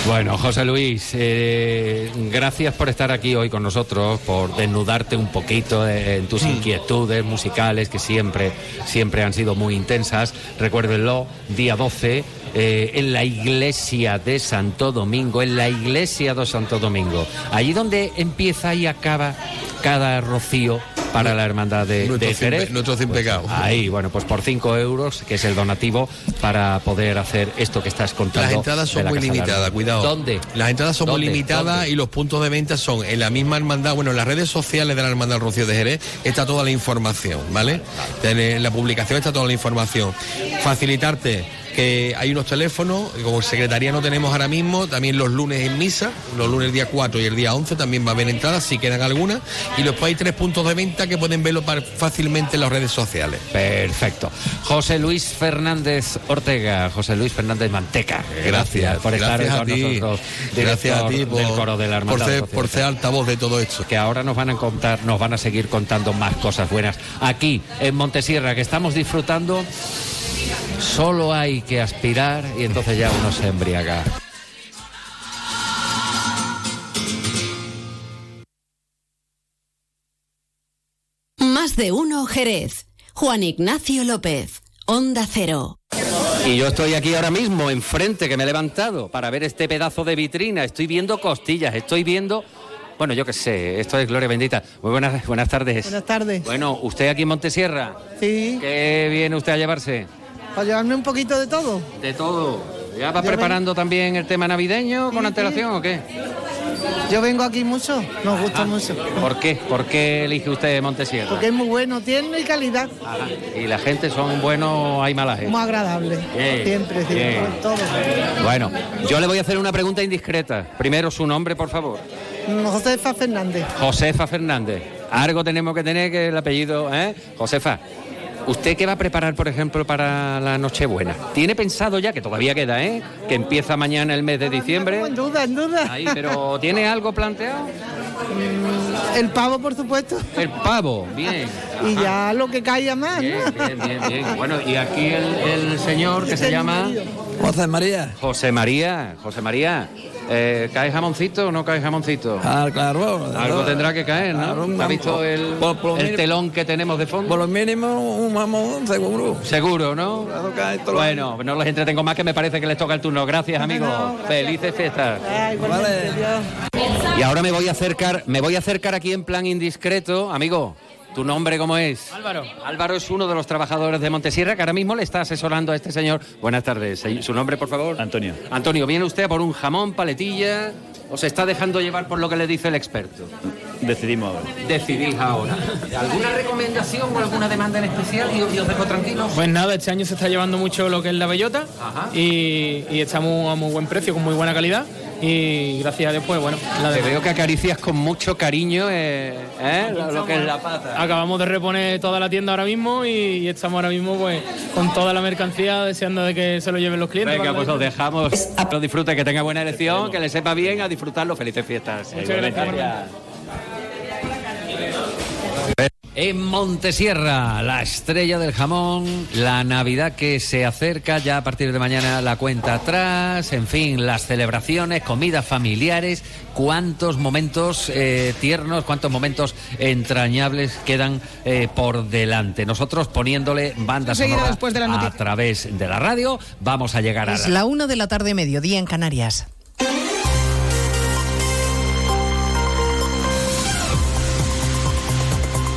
Bueno, José Luis, eh, gracias por estar aquí hoy con nosotros, por desnudarte un poquito en tus inquietudes musicales que siempre, siempre han sido muy intensas. Recuérdenlo, día 12, eh, en la iglesia de Santo Domingo, en la iglesia de Santo Domingo, allí donde empieza y acaba cada rocío para la hermandad de, Nuestro de Jerez. nuestro cien Pues. Ahí, bueno, pues por 5 euros, que es el donativo, para poder hacer esto que estás contando. Las entradas son la muy limitadas, cuidado. ¿Dónde? Las entradas son muy limitadas ¿Dónde? y los puntos de venta son en la misma hermandad, bueno, en las redes sociales de la Hermandad Rocío de Jerez está toda la información, ¿vale? En la publicación está toda la información. Facilitarte que hay unos teléfonos, como secretaría no tenemos ahora mismo, también los lunes en misa, los lunes día 4 y el día 11 también va a haber entradas, si quedan algunas, y después hay tres puntos de venta que pueden verlo fácilmente en las redes sociales. Perfecto. José Luis Fernández Ortega, José Luis Fernández Manteca. Gracias, por estar gracias con a ti. nosotros. Gracias a ti por, del coro de la por ser, por ser altavoz de todo esto. que ahora nos van a contar, nos van a seguir contando más cosas buenas. Aquí en Montesierra, que estamos disfrutando, solo hay que aspirar y entonces ya uno se embriaga. Más de uno Jerez. Juan Ignacio López. Onda Cero. Y yo estoy aquí ahora mismo, enfrente, que me he levantado para ver este pedazo de vitrina. Estoy viendo costillas, estoy viendo. Bueno, yo qué sé, esto es Gloria Bendita. Muy buenas, buenas tardes. Buenas tardes. Bueno, ¿usted aquí en Montesierra? Sí. ¿Qué viene usted a llevarse? Para llevarme un poquito de todo. De todo. ¿Ya va Yo preparando también el tema navideño con antelación o qué? Yo vengo aquí mucho, nos gusta Ah. mucho. ¿Por qué? ¿Por qué elige usted Montesierra? Porque es muy bueno, tiene calidad, Y la gente son buenos, hay mala gente. muy agradable. Bien, siempre, siempre, bien. todo. Bueno, yo le voy a hacer una pregunta indiscreta. Primero su nombre, por favor. Josefa Fernández. Josefa Fernández. Algo tenemos que tener que el apellido, ¿eh? Josefa. ¿Usted qué va a preparar, por ejemplo, para la Nochebuena? ¿Tiene pensado ya, que todavía queda, ¿eh? Que empieza mañana el mes de diciembre. En duda, en duda. Ahí, pero ¿tiene algo planteado? El pavo, por supuesto. El pavo, bien. Y ya lo que caiga más, Bien, ¿no? bien, bien, bien. Bueno, y aquí el, el señor que se llama José María. José María. José María, eh, ¿cae jamoncito o no cae jamoncito? Ah, claro. Algo tendrá que caer, ¿no? un ¿Ha visto jamón. el, Por- por lo el mínimo- telón que tenemos de fondo? Por lo mínimo, un mamón seguro. Seguro, ¿no? Bueno, no los entretengo más que me parece que les toca el turno. Gracias, amigos. Felices fiestas. Y ahora me voy a acercar, me voy a acercar aquí en plan indiscreto, amigo. ¿Tu nombre cómo es? Álvaro. Álvaro es uno de los trabajadores de Montesierra que ahora mismo le está asesorando a este señor. Buenas tardes. ¿Su nombre, por favor? Antonio. Antonio, ¿viene usted a por un jamón, paletilla o se está dejando llevar por lo que le dice el experto? Decidimos ahora. Decidís ahora. ¿Alguna recomendación o alguna demanda en especial y os, y os dejo tranquilos? Pues nada, este año se está llevando mucho lo que es la bellota y, y estamos a muy buen precio, con muy buena calidad y gracias a Dios, pues bueno, la Te veo que acaricias con mucho cariño eh, ¿eh? lo, lo que es la pata. Acabamos de reponer toda la tienda ahora mismo y, y estamos ahora mismo pues con toda la mercancía deseando de que se lo lleven los clientes. Venga, pues os dejamos. Lo disfrute, que tenga buena elección, que le sepa bien, a disfrutarlo. Felices fiestas. Muchas gracias. En Montesierra, la estrella del jamón, la Navidad que se acerca ya a partir de mañana, la cuenta atrás, en fin, las celebraciones, comidas familiares, cuántos momentos eh, tiernos, cuántos momentos entrañables quedan eh, por delante. Nosotros poniéndole banda Enseguida, sonora después de la a través de la radio, vamos a llegar a Es la una de la tarde, mediodía en Canarias.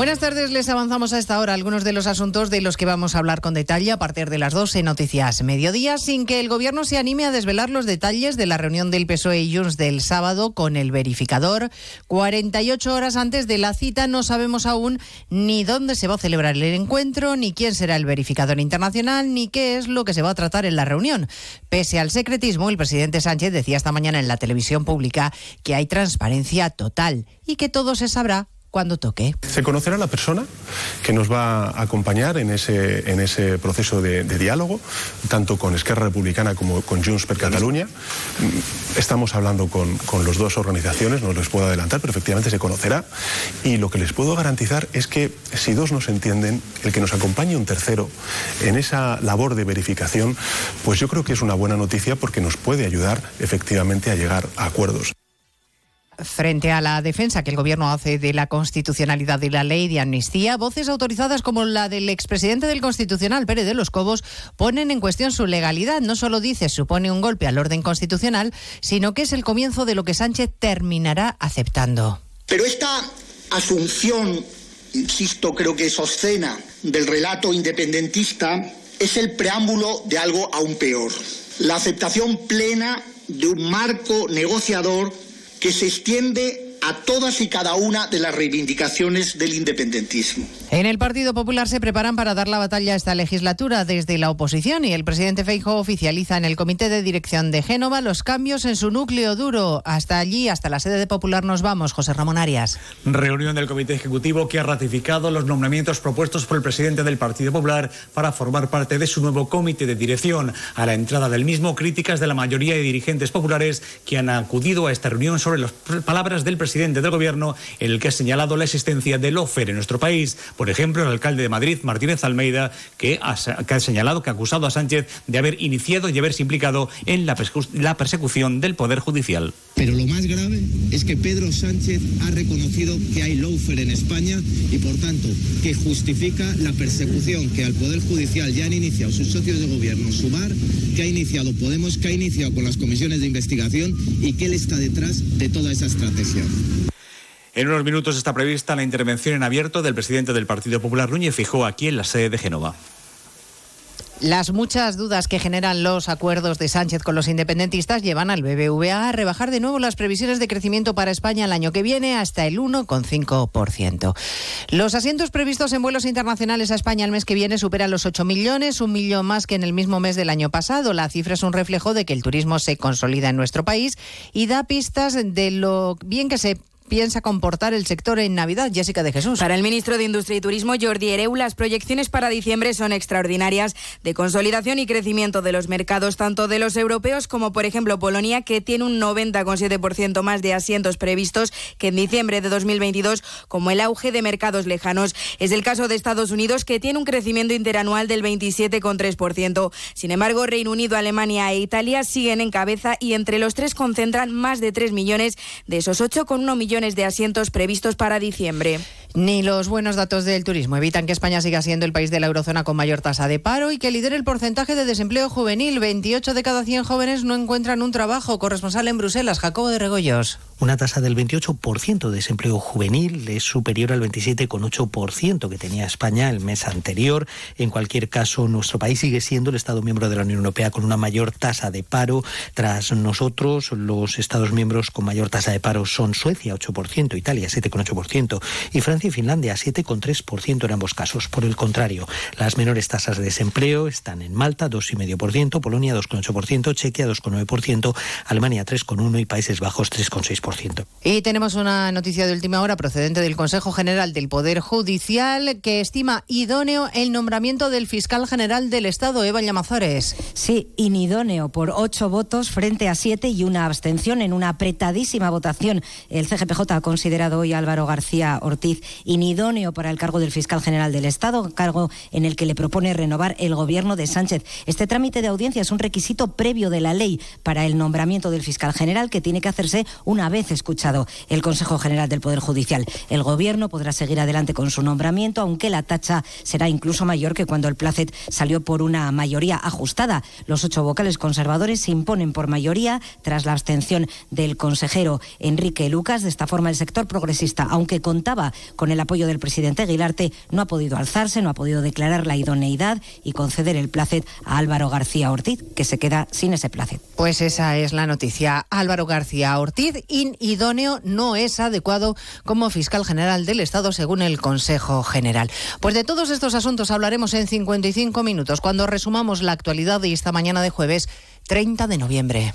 Buenas tardes, les avanzamos a esta hora algunos de los asuntos de los que vamos a hablar con detalle a partir de las 12 en Noticias Mediodía, sin que el Gobierno se anime a desvelar los detalles de la reunión del PSOE y Junts del sábado con el verificador. 48 horas antes de la cita no sabemos aún ni dónde se va a celebrar el encuentro, ni quién será el verificador internacional, ni qué es lo que se va a tratar en la reunión. Pese al secretismo, el presidente Sánchez decía esta mañana en la televisión pública que hay transparencia total y que todo se sabrá cuando toque. Se conocerá la persona que nos va a acompañar en ese, en ese proceso de, diálogo, tanto con Esquerra Republicana como con Junts per Catalunya. Mm, Estamos hablando con, con las dos organizaciones, no les puedo adelantar, pero efectivamente se conocerá. Y lo que les puedo garantizar es que si dos no se entienden, el que nos acompañe un tercero en esa labor de verificación, pues yo creo que es una buena noticia porque nos puede ayudar efectivamente a llegar a acuerdos. Frente a la defensa que el Gobierno hace de la constitucionalidad de la ley de amnistía, voces autorizadas como la del expresidente del Constitucional, Pérez de los Cobos, ponen en cuestión su legalidad. No solo dice supone un golpe al orden constitucional, sino que es el comienzo de lo que Sánchez terminará aceptando. Pero esta asunción, insisto, creo que es obscena, del relato independentista es el preámbulo de algo aún peor. La aceptación plena de un marco negociador que se extiende a todas y cada una de las reivindicaciones del independentismo. En el Partido Popular se preparan para dar la batalla a esta legislatura desde la oposición y el presidente Feijóo oficializa en el Comité de Dirección de Génova los cambios en su núcleo duro. Hasta allí, hasta la sede de Popular nos vamos, José Ramón Arias. Reunión del Comité Ejecutivo que ha ratificado los nombramientos propuestos por el presidente del Partido Popular para formar parte de su nuevo comité de dirección. A la entrada del mismo, críticas de la mayoría de dirigentes populares que han acudido a esta reunión sobre las palabras del presidente del Gobierno en el que ha señalado la existencia del OFER en nuestro país. Por ejemplo, el alcalde de Madrid, Martínez Almeida, que ha, que ha señalado que ha acusado a Sánchez de haber iniciado y haberse implicado en la, la persecución del Poder Judicial. Pero lo más grave es que Pedro Sánchez ha reconocido que hay lawfare en España y, por tanto, que justifica la persecución que al Poder Judicial ya han iniciado sus socios de gobierno, Sumar, que ha iniciado Podemos, que ha iniciado con las comisiones de investigación y que él está detrás de toda esa estrategia. En unos minutos está prevista la intervención en abierto del presidente del Partido Popular, Núñez Fijó, aquí en la sede de Génova. Las muchas dudas que generan los acuerdos de Sánchez con los independentistas llevan al BBVA a rebajar de nuevo las previsiones de crecimiento para España el año que viene hasta el 1,5%. Los asientos previstos en vuelos internacionales a España el mes que viene superan los 8 millones, un millón más que en el mismo mes del año pasado. La cifra es un reflejo de que el turismo se consolida en nuestro país y da pistas de lo bien que se piensa comportar el sector en Navidad? Jessica de Jesús. Para el ministro de Industria y Turismo, Jordi Ereu, las proyecciones para diciembre son extraordinarias de consolidación y crecimiento de los mercados, tanto de los europeos como, por ejemplo, Polonia, que tiene un 90,7% más de asientos previstos que en diciembre de 2022, como el auge de mercados lejanos. Es el caso de Estados Unidos, que tiene un crecimiento interanual del 27,3%. Sin embargo, Reino Unido, Alemania e Italia siguen en cabeza y entre los tres concentran más de 3 millones de esos 8,1 millones de asientos previstos para diciembre. Ni los buenos datos del turismo evitan que España siga siendo el país de la eurozona con mayor tasa de paro y que lidere el porcentaje de desempleo juvenil. 28 de cada 100 jóvenes no encuentran un trabajo. Corresponsal en Bruselas, Jacobo de Regoyos. Una tasa del 28% de desempleo juvenil es superior al 27,8% que tenía España el mes anterior. En cualquier caso, nuestro país sigue siendo el Estado miembro de la Unión Europea con una mayor tasa de paro. Tras nosotros, los Estados miembros con mayor tasa de paro son Suecia, 8%, Italia, 7,8% y Francia y Finlandia, 7,3% en ambos casos. Por el contrario, las menores tasas de desempleo están en Malta, 2,5%, Polonia, 2,8%, Chequia, 2,9%, Alemania, 3,1% y Países Bajos, 3,6%. Y tenemos una noticia de última hora procedente del Consejo General del Poder Judicial que estima idóneo el nombramiento del fiscal general del Estado, Eva Llamazares. Sí, inidóneo por ocho votos frente a siete y una abstención en una apretadísima votación. El CGPJ ha considerado hoy a Álvaro García Ortiz inidóneo para el cargo del fiscal general del Estado, cargo en el que le propone renovar el gobierno de Sánchez. Este trámite de audiencia es un requisito previo de la ley para el nombramiento del fiscal general que tiene que hacerse una vez escuchado el Consejo General del Poder Judicial. El gobierno podrá seguir adelante con su nombramiento, aunque la tacha será incluso mayor que cuando el Placet salió por una mayoría ajustada. Los ocho vocales conservadores se imponen por mayoría tras la abstención del consejero Enrique Lucas. De esta forma, el sector progresista, aunque contaba con el apoyo del presidente Aguilarte, no ha podido alzarse, no ha podido declarar la idoneidad y conceder el placet a Álvaro García Ortiz, que se queda sin ese placet. Pues esa es la noticia. Álvaro García Ortiz, inidóneo, no es adecuado como fiscal general del Estado, según el Consejo General. Pues de todos estos asuntos hablaremos en 55 minutos, cuando resumamos la actualidad de esta mañana de jueves 30 de noviembre.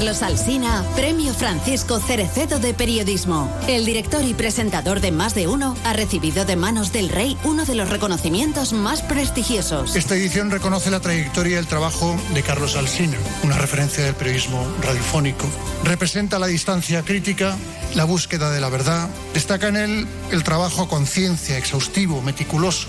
Carlos Alsina, Premio Francisco Cerecedo de Periodismo. El director y presentador de Más de Uno ha recibido de manos del rey uno de los reconocimientos más prestigiosos. Esta edición reconoce la trayectoria y el trabajo de Carlos Alsina, una referencia del periodismo radiofónico. Representa la distancia crítica, la búsqueda de la verdad. Destaca en él el trabajo a conciencia, exhaustivo, meticuloso,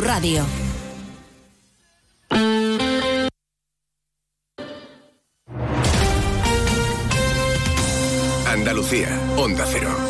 radio. Andalucía, Onda Cero.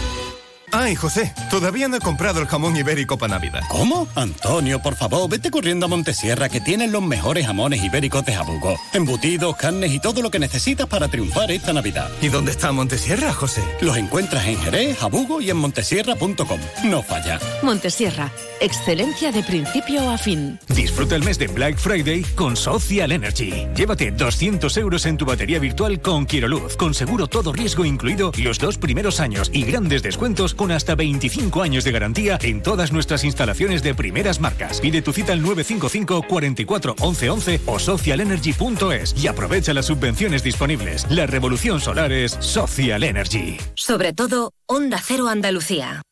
Ay, José, todavía no he comprado el jamón ibérico para Navidad. ¿Cómo? Antonio, por favor, vete corriendo a Montesierra que tienen los mejores jamones ibéricos de Jabugo. Embutidos, carnes y todo lo que necesitas para triunfar esta Navidad. ¿Y dónde está Montesierra, José? Los encuentras en Jerez, Jabugo y en montesierra.com. No falla. Montesierra, excelencia de principio a fin. Disfruta el mes de Black Friday con Social Energy. Llévate 200 euros en tu batería virtual con Quiroluz, con seguro todo riesgo incluido los dos primeros años y grandes descuentos con hasta 25 años de garantía en todas nuestras instalaciones de primeras marcas. Pide tu cita al 955 44 11 11 o socialenergy.es y aprovecha las subvenciones disponibles. La revolución solar es Social Energy. Sobre todo, Onda Cero Andalucía.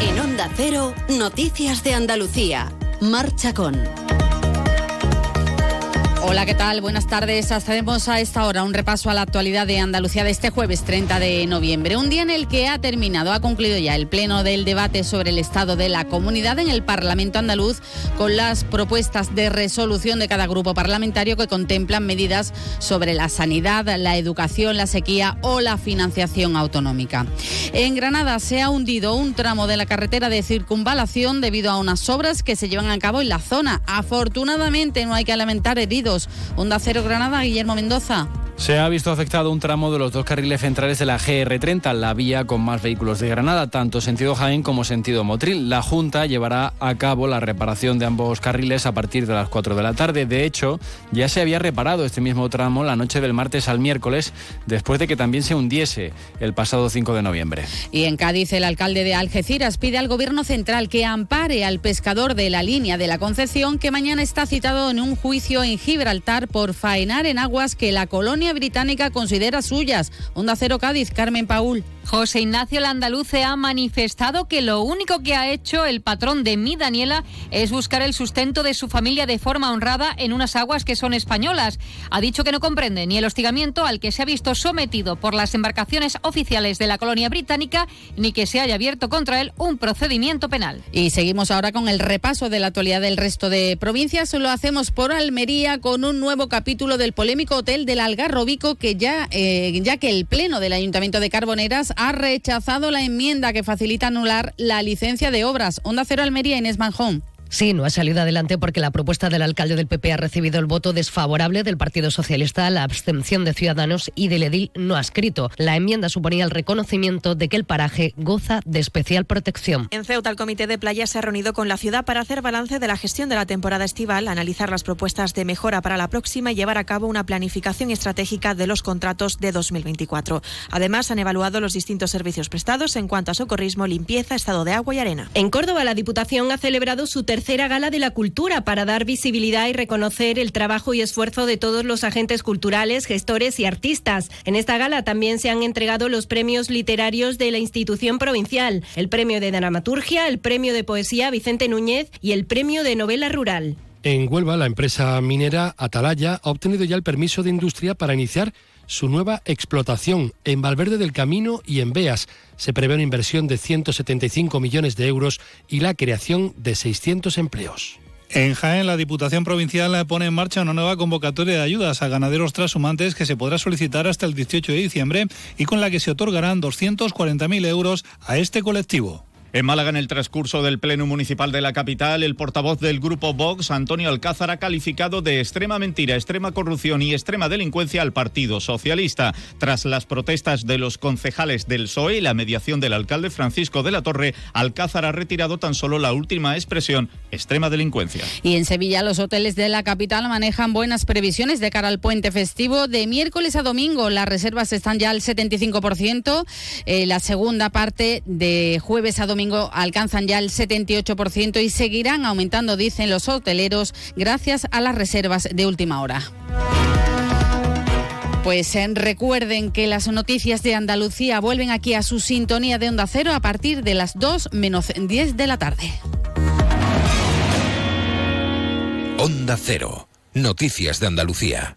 En Onda Cero, Noticias de Andalucía. Marcha con. Hola, ¿qué tal? Buenas tardes. Hacemos a esta hora un repaso a la actualidad de Andalucía de este jueves 30 de noviembre, un día en el que ha terminado, ha concluido ya el pleno del debate sobre el estado de la comunidad en el Parlamento andaluz con las propuestas de resolución de cada grupo parlamentario que contemplan medidas sobre la sanidad, la educación, la sequía o la financiación autonómica. En Granada se ha hundido un tramo de la carretera de circunvalación debido a unas obras que se llevan a cabo en la zona. Afortunadamente no hay que lamentar heridos Onda Cero Granada, Guillermo Mendoza. Se ha visto afectado un tramo de los dos carriles centrales de la GR30, la vía con más vehículos de Granada, tanto sentido Jaén como sentido Motril. La Junta llevará a cabo la reparación de ambos carriles a partir de las 4 de la tarde. De hecho, ya se había reparado este mismo tramo la noche del martes al miércoles, después de que también se hundiese el pasado 5 de noviembre. Y en Cádiz, el alcalde de Algeciras pide al Gobierno central que ampare al pescador de la línea de la Concepción, que mañana está citado en un juicio en Gibraltar por faenar en aguas que la colonia británica considera suyas. Onda Cero Cádiz, Carmen Paul. José Ignacio Landaluce ha manifestado que lo único que ha hecho el patrón de mi Daniela es buscar el sustento de su familia de forma honrada en unas aguas que son españolas. Ha dicho que no comprende ni el hostigamiento al que se ha visto sometido por las embarcaciones oficiales de la colonia británica, ni que se haya abierto contra él un procedimiento penal. Y seguimos ahora con el repaso de la actualidad del resto de provincias. Lo hacemos por Almería con un nuevo capítulo del polémico hotel del Algarrobico que ya, eh, ya que el Pleno del Ayuntamiento de Carboneras ha rechazado la enmienda que facilita anular la licencia de obras. Onda Cero Almería, Inés Manjón. Sí, no ha salido adelante porque la propuesta del alcalde del PP ha recibido el voto desfavorable del Partido Socialista, la abstención de Ciudadanos y del edil no escrito. La enmienda suponía el reconocimiento de que el paraje goza de especial protección. En Ceuta, el Comité de Playa se ha reunido con la ciudad para hacer balance de la gestión de la temporada estival, analizar las propuestas de mejora para la próxima y llevar a cabo una planificación estratégica de los contratos de 2024. Además, han evaluado los distintos servicios prestados en cuanto a socorrismo, limpieza, estado de agua y arena. En Córdoba, la Diputación ha celebrado su tercer tercera gala de la cultura para dar visibilidad y reconocer el trabajo y esfuerzo de todos los agentes culturales, gestores y artistas. En esta gala también se han entregado los premios literarios de la institución provincial, el premio de dramaturgia, el premio de poesía Vicente Núñez y el premio de novela rural. En Huelva, la empresa minera Atalaya ha obtenido ya el permiso de industria para iniciar su nueva explotación en Valverde del Camino y en Beas. Se prevé una inversión de 175 millones de euros y la creación de 600 empleos. En Jaén, la Diputación Provincial pone en marcha una nueva convocatoria de ayudas a ganaderos trashumantes que se podrá solicitar hasta el 18 de diciembre y con la que se otorgarán 240.000 euros a este colectivo. En Málaga, en el transcurso del Pleno Municipal de la capital, el portavoz del Grupo Vox, Antonio Alcázar, ha calificado de extrema mentira, extrema corrupción y extrema delincuencia al Partido Socialista. Tras las protestas de los concejales del PSOE y la mediación del alcalde Francisco de la Torre, Alcázar ha retirado tan solo la última expresión, extrema delincuencia. Y en Sevilla, los hoteles de la capital manejan buenas previsiones de cara al puente festivo. De miércoles a domingo, las reservas están ya al 75%. Eh, la segunda parte de jueves a domingo alcanzan ya el 78% y seguirán aumentando, dicen los hoteleros, gracias a las reservas de última hora. Pues eh, recuerden que las noticias de Andalucía vuelven aquí a su sintonía de Onda Cero a partir de las 2 menos 10 de la tarde. Onda Cero. Noticias de Andalucía.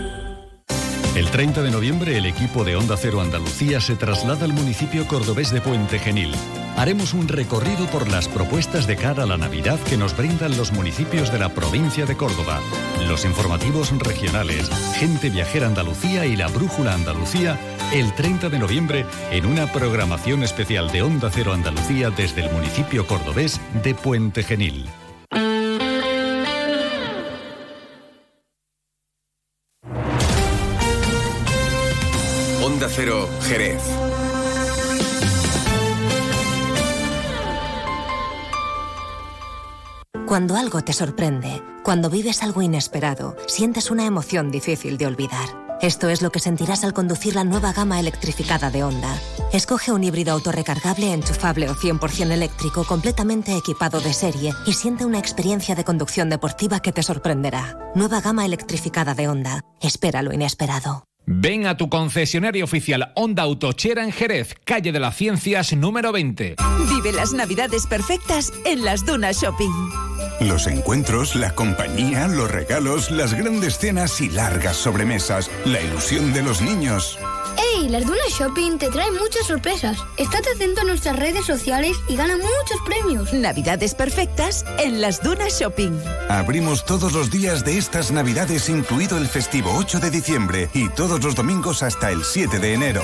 El 30 de noviembre el equipo de Onda Cero Andalucía se traslada al municipio cordobés de Puente Genil. Haremos un recorrido por las propuestas de cara a la Navidad que nos brindan los municipios de la provincia de Córdoba, los informativos regionales, Gente Viajera Andalucía y la Brújula Andalucía el 30 de noviembre en una programación especial de Onda Cero Andalucía desde el municipio cordobés de Puente Genil. Cero, Jerez. Cuando algo te sorprende, cuando vives algo inesperado, sientes una emoción difícil de olvidar. Esto es lo que sentirás al conducir la nueva gama electrificada de Honda. Escoge un híbrido autorrecargable, enchufable o 100% eléctrico completamente equipado de serie y siente una experiencia de conducción deportiva que te sorprenderá. Nueva gama electrificada de Honda. Espera lo inesperado. Ven a tu concesionario oficial Honda Autochera en Jerez, calle de las Ciencias número 20. Vive las navidades perfectas en las Dunas Shopping. Los encuentros, la compañía, los regalos, las grandes cenas y largas sobremesas, la ilusión de los niños. Las Dunas Shopping te traen muchas sorpresas. Estate atento a nuestras redes sociales y gana muchos premios. Navidades perfectas en las Dunas Shopping. Abrimos todos los días de estas Navidades, incluido el festivo 8 de diciembre y todos los domingos hasta el 7 de enero.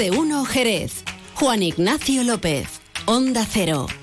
De uno Jerez. Juan Ignacio López. Onda Cero.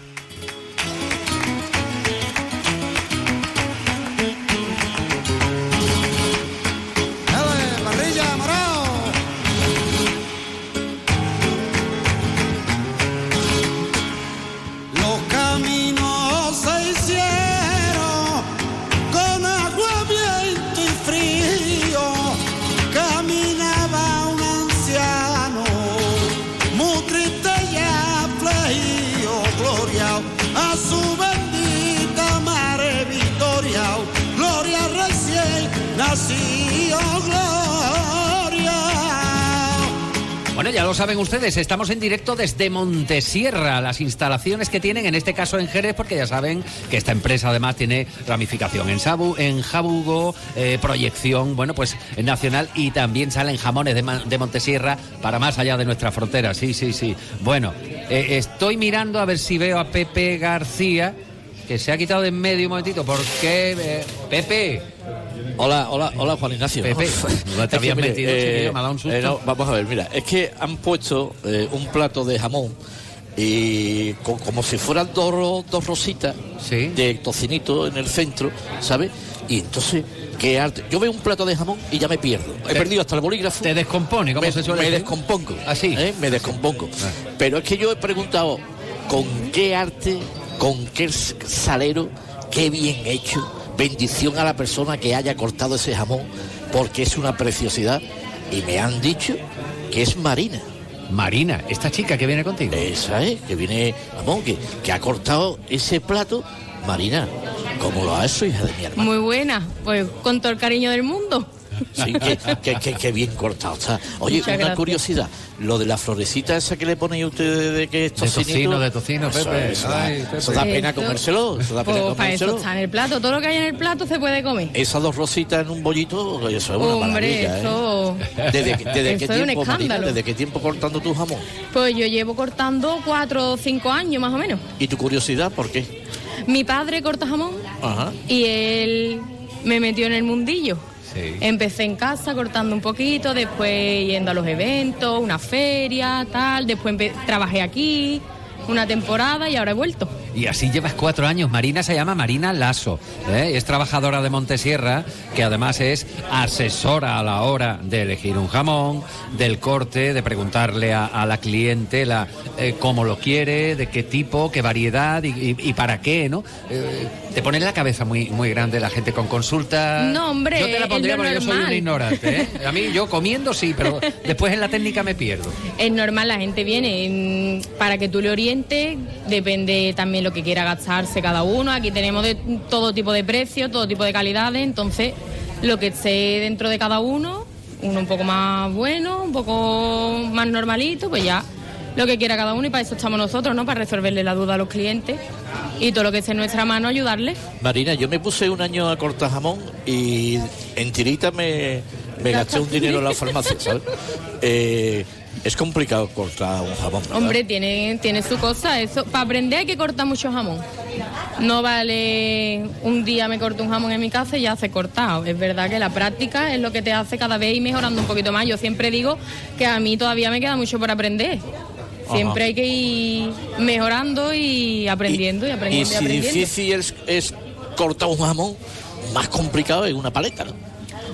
Lo saben ustedes, estamos en directo desde Montesierra, las instalaciones que tienen, en este caso en Jerez, porque ya saben que esta empresa además tiene ramificación en Sabu, en Jabugo, eh, proyección, bueno, pues nacional y también salen jamones de, de Montesierra para más allá de nuestra frontera. Sí, sí, sí. Bueno, eh, estoy mirando a ver si veo a Pepe García, que se ha quitado de en medio un momentito, porque eh, Pepe. Hola, hola, hola Juan Ignacio. Pepe, no te que, habías metido, eh, chiquillo, me ha dado un susto. eh, no, vamos a ver, mira, es que han puesto eh, un plato de jamón y co- como si fueran dos, dos rositas de tocinito en el centro, ¿sabes? Y entonces, qué arte. Yo veo un plato de jamón y ya me pierdo. He Te- perdido hasta el bolígrafo. Te descompone, ¿cómo me, se suele me decir? descompongo. Así. ¿eh? Me descompongo. Pero es que yo he preguntado con qué arte, con qué salero, qué bien hecho. Bendición a la persona que haya cortado ese jamón, porque es una preciosidad. Y me han dicho que es Marina. Marina, esta chica que viene contigo. Esa es, que viene, vamos, que, que ha cortado ese plato. Marina, ¿cómo lo ha hecho, hija de mi hermano? Muy buena, pues con todo el cariño del mundo. Sí, que bien cortado está. Oye, Muchas una gracias. curiosidad. Lo de la florecita esa que le ponéis ustedes de que es De tocino, de tocino, eso, Pepe. Eso, da- Ay, eso Pepe. da pena Eso- comérselo. Eso da pena Pues para eso comérselo. está en el plato, todo lo que hay en el plato se puede comer. Esas dos rositas en un bollito, eso es una Hombre, maravilla. ¿eh? eso, ¿Desde, desde eso qué es un tiempo, Marina? escándalo. ¿Desde qué tiempo cortando tu jamón? Pues yo llevo cortando cuatro o cinco años más o menos. ¿Y tu curiosidad por qué? Mi padre corta jamón Ajá. y él me metió en el mundillo. Empecé en casa cortando un poquito, después yendo a los eventos, una feria, tal. Después trabajé aquí una temporada y ahora he vuelto. Y así llevas cuatro años. Marina se llama Marina Lasso. ¿eh? Es trabajadora de Montesierra, que además es asesora a la hora de elegir un jamón, del corte, de preguntarle a, a la clientela eh, cómo lo quiere, de qué tipo, qué variedad y, y- y para qué, ¿no? Eh, te pone en la cabeza muy, muy grande la gente con consultas. No, hombre, Yo te la pondría porque yo soy un ignorante. ¿eh? A mí, yo comiendo sí, pero después en la técnica me pierdo. Es normal, la gente viene mm, para que tú le orientes, depende también lo que quiera gastarse cada uno. Aquí tenemos de todo tipo de precios, todo tipo de calidades, entonces lo que esté dentro de cada uno, uno un poco más bueno, un poco más normalito, pues ya lo que quiera cada uno y para eso estamos nosotros, ¿no? Para resolverle la duda a los clientes y todo lo que esté en nuestra mano ayudarles. Marina, yo me puse un año a cortar jamón y en tirita me, me gasté un dinero en la farmacia, ¿sabes? Eh, es complicado cortar un jamón. ¿verdad? Hombre, tiene, tiene su cosa, eso. Para aprender hay que cortar mucho jamón. No vale un día me corto un jamón en mi casa y ya se cortado. Es verdad que la práctica es lo que te hace cada vez ir mejorando un poquito más. Yo siempre digo que a mí todavía me queda mucho por aprender. Siempre hay que ir mejorando y aprendiendo y, Y aprendiendo y, si aprendiendo. difícil es, es cortar un jamón, más complicado es una paleta, ¿no?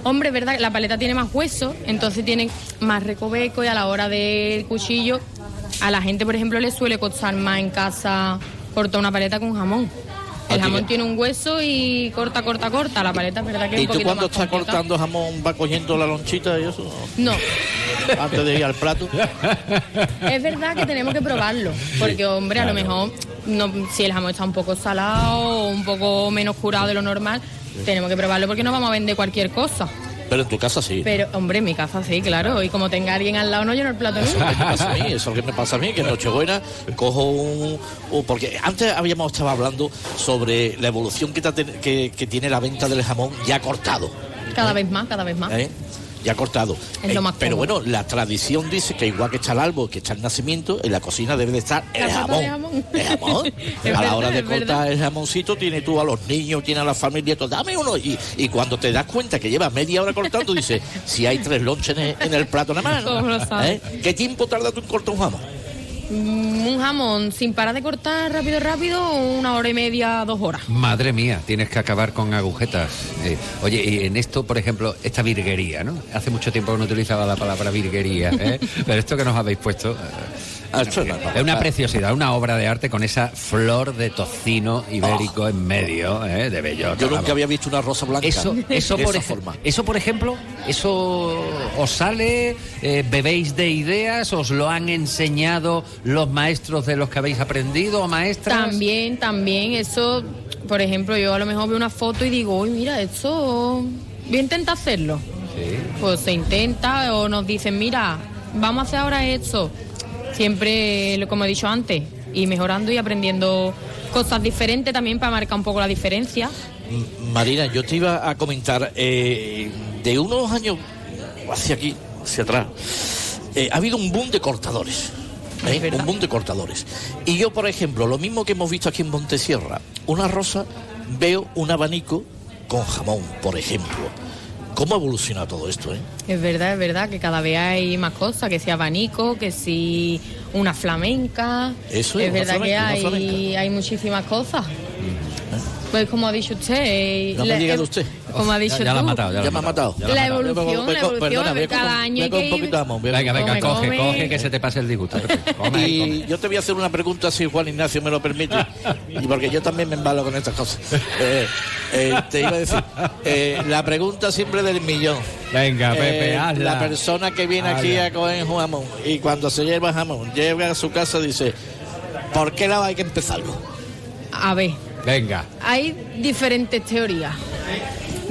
Hombre, es verdad, que la paleta tiene más hueso, entonces tiene más recoveco y a la hora del cuchillo, a la gente, por ejemplo, le suele costar más en casa cortar una paleta con jamón. El jamón que- tiene un hueso y corta, corta, corta. La paleta es verdad que es ¿Y un tú cuando estás cortando jamón vas cogiendo la lonchita y eso? No, Antes de ir al plato. es verdad que tenemos que probarlo, porque hombre, a lo mejor no, si el jamón está un poco salado o un poco menos curado de lo normal, tenemos que probarlo porque no vamos a vender cualquier cosa. Pero en tu casa sí. Pero, hombre, en mi casa sí, claro. Y como tenga alguien al lado, no lleno el plato Eso es lo que me nunca. pasa a mí, eso es lo que me pasa a mí, que en Nochebuena cojo un, un- Porque antes habíamos estado hablando sobre la evolución que, ta- que- que tiene la venta del jamón ya cortado. Cada vez más, cada vez más. ¿eh? Ya cortado. Es lo Eh, más pero bueno, la tradición dice que igual que está el árbol, que está el nacimiento, en la cocina debe de estar el jamón. de jamón. El jamón. A la hora de cortar verdad. el jamoncito, tiene tú a los niños, tiene a la familia, todo, dame uno. Y, y cuando te das cuenta que llevas media hora cortando, dices, si hay tres lonches en el, plato nada más. ¿Eh? ¿Qué tiempo tarda tú en cortar un jamón? Mm, Un jamón sin parar de cortar rápido, rápido, una hora y media, dos horas. Madre mía, tienes que acabar con agujetas. Eh, oye, y en esto, por ejemplo, esta virguería, ¿no? Hace mucho tiempo que no utilizaba la palabra virguería, ¿eh? pero esto que nos habéis puesto... eh, Ah, es una preciosidad, una obra de arte con esa flor de tocino ibérico en medio, ¿eh? de bellota. Yo nunca vamos. había visto una rosa blanca Eso, eso, de por esa forma. eso, por ejemplo, eso os sale, eh, bebéis de ideas, os lo han enseñado los maestros de los que habéis aprendido o maestras. También, también, eso, por ejemplo, yo a lo mejor veo una foto y digo, uy, mira, esto, voy a intentar hacerlo. Pues se intenta o nos dicen, mira, vamos a hacer ahora esto. Siempre, como he dicho antes, y mejorando y aprendiendo cosas diferentes también para marcar un poco la diferencia. Marina, yo te iba a comentar, eh, de unos años hacia aquí, hacia atrás, eh, ha habido un boom de cortadores. ¿eh? Un boom de cortadores. Y yo, por ejemplo, lo mismo que hemos visto aquí en Montesierra, una rosa, veo un abanico con jamón, por ejemplo. ¿Cómo evoluciona todo esto? Eh? Es verdad, es verdad que cada vez hay más cosas, que si abanico, que si una flamenca. Eso es, es verdad que flamenca, hay, hay muchísimas cosas. Pues como ha dicho usted. eh, No me la- diga eh, usted. Como ha dicho ya, ya la tú. ha matado, ya, Ya me ha matado. La evolución, la evolución, perdona, cada año hay que un poquito de jamón, ve- Venga, venga, Come, coge, come. coge, que se te pase el disgusto. Come, Y come. yo te voy a hacer una pregunta si Juan Ignacio me lo permite, y porque yo también me embalo con estas cosas. Eh, eh, te iba a decir, eh, la pregunta siempre del millón. Venga, Pepe, Eh, hazla. La persona que viene aquí a coger jamón y cuando se lleva jamón, llega a su casa y dice, ¿por qué lado hay que empezarlo? A ver, Venga. hay diferentes teorías.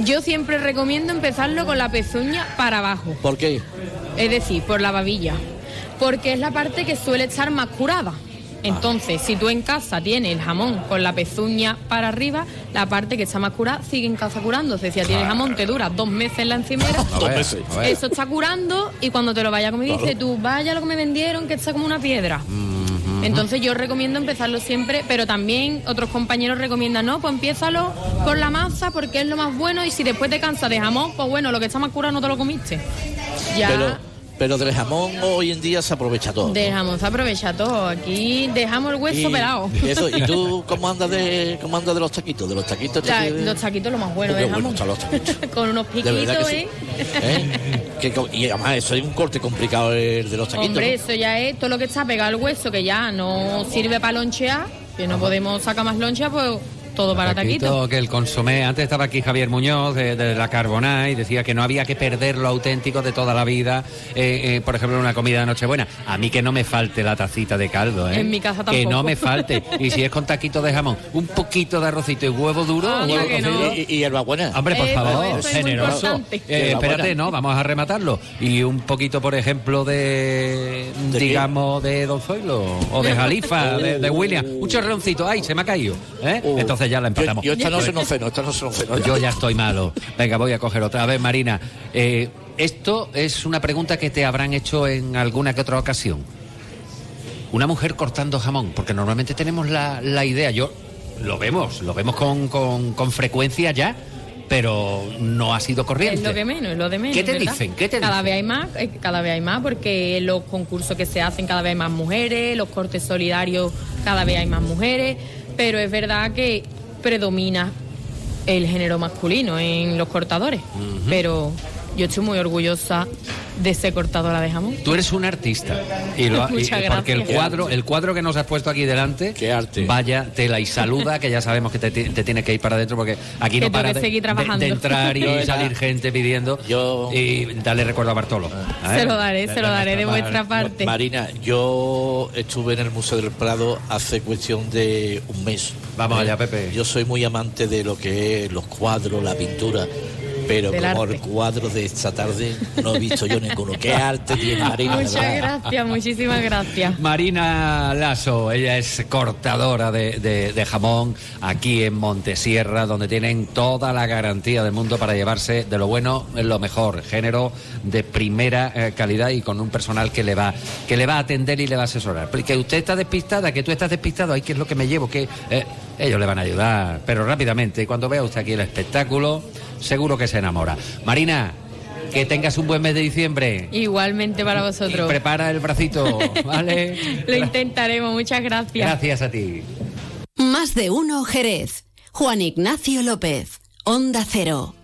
Yo siempre recomiendo empezarlo con la pezuña para abajo, ¿Por qué? es decir, por la babilla, porque es la parte que suele estar más curada. Entonces, si tú en casa tienes el jamón con la pezuña para arriba, la parte que está más curada sigue en casa curándose. Si ya tienes jamón, te dura dos meses en la encimera. A ver. Eso está curando y cuando te lo vaya a comer dice tú, vaya lo que me vendieron, que está como una piedra. Entonces yo recomiendo empezarlo siempre, pero también otros compañeros recomiendan, no, pues empiézalo con la masa porque es lo más bueno y si después te cansas de jamón, pues bueno, lo que está más curado no te lo comiste. Ya Pero, pero del jamón hoy en día se aprovecha todo. ¿no? de jamón se aprovecha todo. Aquí dejamos el hueso Y- pelado. y eso, ¿Y tú cómo andas de cómo andas de los taquitos? De los taquitos La- te- los taquitos lo más bueno de bueno jamón. taquitos. Con unos piquitos, ¿eh? sí. ¿Eh? Que y además eso es un corte complicado el de los taquitos. Hombre, ¿no? eso ya es todo lo que está pegado al hueso, que ya no sirve para lonchear, que no podemos sacar más loncha, pues todo para taquito. Taquito, que el consomé, antes estaba aquí Javier Muñoz de, de la Carboná y decía que no había que perder lo auténtico de toda la vida, eh, eh, por ejemplo, en una comida de Nochebuena. A mí que no me falte la tacita de caldo, ¿eh? En mi casa Que tampoco. no me falte. Y si es con taquito de jamón, un poquito de arrocito y huevo duro, Anda huevo que no. Y, y hierbabuena. Hombre, por Eso, favor, es generoso. Eh, espérate, no, vamos a rematarlo. Y un poquito, por ejemplo, de, ¿De qué? digamos, de Don Zoilo o de Jalifa, de, de William. Un chorreoncito, ay, se me ha caído. ¿eh? Entonces ya la yo, empatamos. yo esta noche no ceno, esta no ceno. Yo ya estoy malo. Venga, voy a coger otra vez, Marina. Eh, esto es una pregunta que te habrán hecho en alguna que otra ocasión. Una mujer cortando jamón, porque normalmente tenemos la, la idea, yo lo vemos, lo vemos con, con, con frecuencia ya, pero no ha sido corriente. Es lo que menos, es lo de menos. ¿Qué te ¿verdad? dicen? ¿Qué te cada dicen? vez hay más, eh, cada vez hay más, porque los concursos que se hacen cada vez hay más mujeres, los cortes solidarios cada vez hay más mujeres, pero es verdad que predomina el género masculino en los cortadores. Pero yo estoy muy orgullosa de ser cortadora de jamón. Tú eres un artista y, lo, y- Muchas y porque el cuadro, el cuadro que nos has puesto aquí delante, vaya tela y saluda, que ya sabemos que te, ti- te tienes que ir para adentro porque aquí Que no para de, entrar y Yo salir gente pidiendo y dale recuerdo a Bartolo. ¿eh? Se lo daré, se lo daré de vuestra parte. Marina, yo estuve en el Museo del Prado hace cuestión de un mes. Vamos allá, Pepe. Yo soy muy amante de lo que es los cuadros, la pintura. Pero Del como arte. el cuadro de esta tarde no he visto yo ninguno. ¿Qué arte tiene Marina? Muchas gracias, muchísimas gracias. Marina Lasso, ella es cortadora de, de- de jamón aquí en Montesierra, donde tienen toda la garantía del mundo para llevarse de lo bueno en lo mejor, género de primera eh, calidad y con un personal que le va que le va a atender y le va a asesorar. Porque usted está despistada, que tú estás despistado, ay, ¿qué es lo que me llevo? Que eh, ellos le van a ayudar, pero rápidamente, cuando vea usted aquí el espectáculo, seguro que se enamora. Marina, que tengas un buen mes de diciembre. Igualmente para vosotros. Prepara el bracito, ¿vale? Lo intentaremos, muchas gracias. Gracias a ti. Más de uno Jerez. Juan Ignacio López. Onda Cero.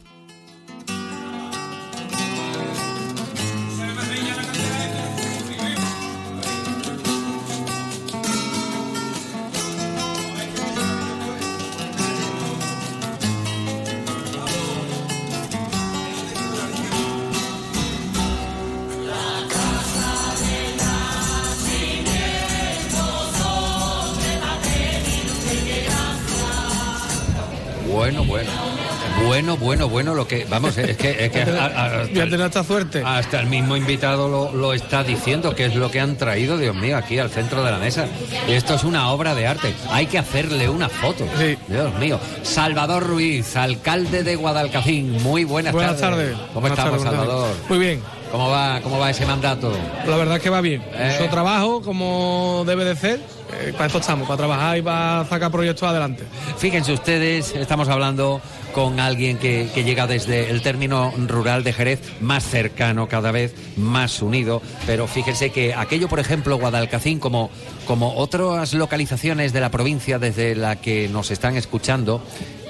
Bueno, bueno, bueno, lo que. Vamos, es que. Es que a- a- hasta, suerte. hasta el mismo invitado lo, lo está diciendo, que es lo que han traído, Dios mío, aquí al centro de la mesa. Esto es una obra de arte. Hay que hacerle una foto. Dios mío. Salvador Ruiz, alcalde de Guadalcacín. Muy buenas, Buenas tardes. tardes. ¿Cómo Buenas estamos, Salvador? Muy bien. ¿Cómo va, ¿Cómo va ese mandato? La verdad es que va bien. Eh. Mucho trabajo, como debe de ser. Eh, para esto estamos, para trabajar y para sacar proyectos adelante. Fíjense ustedes, estamos hablando con alguien que, llega desde el término rural de Jerez, más cercano cada vez, más unido, pero fíjense que aquello, por ejemplo, Guadalcacín, como, como otras localizaciones de la provincia desde la que nos están escuchando,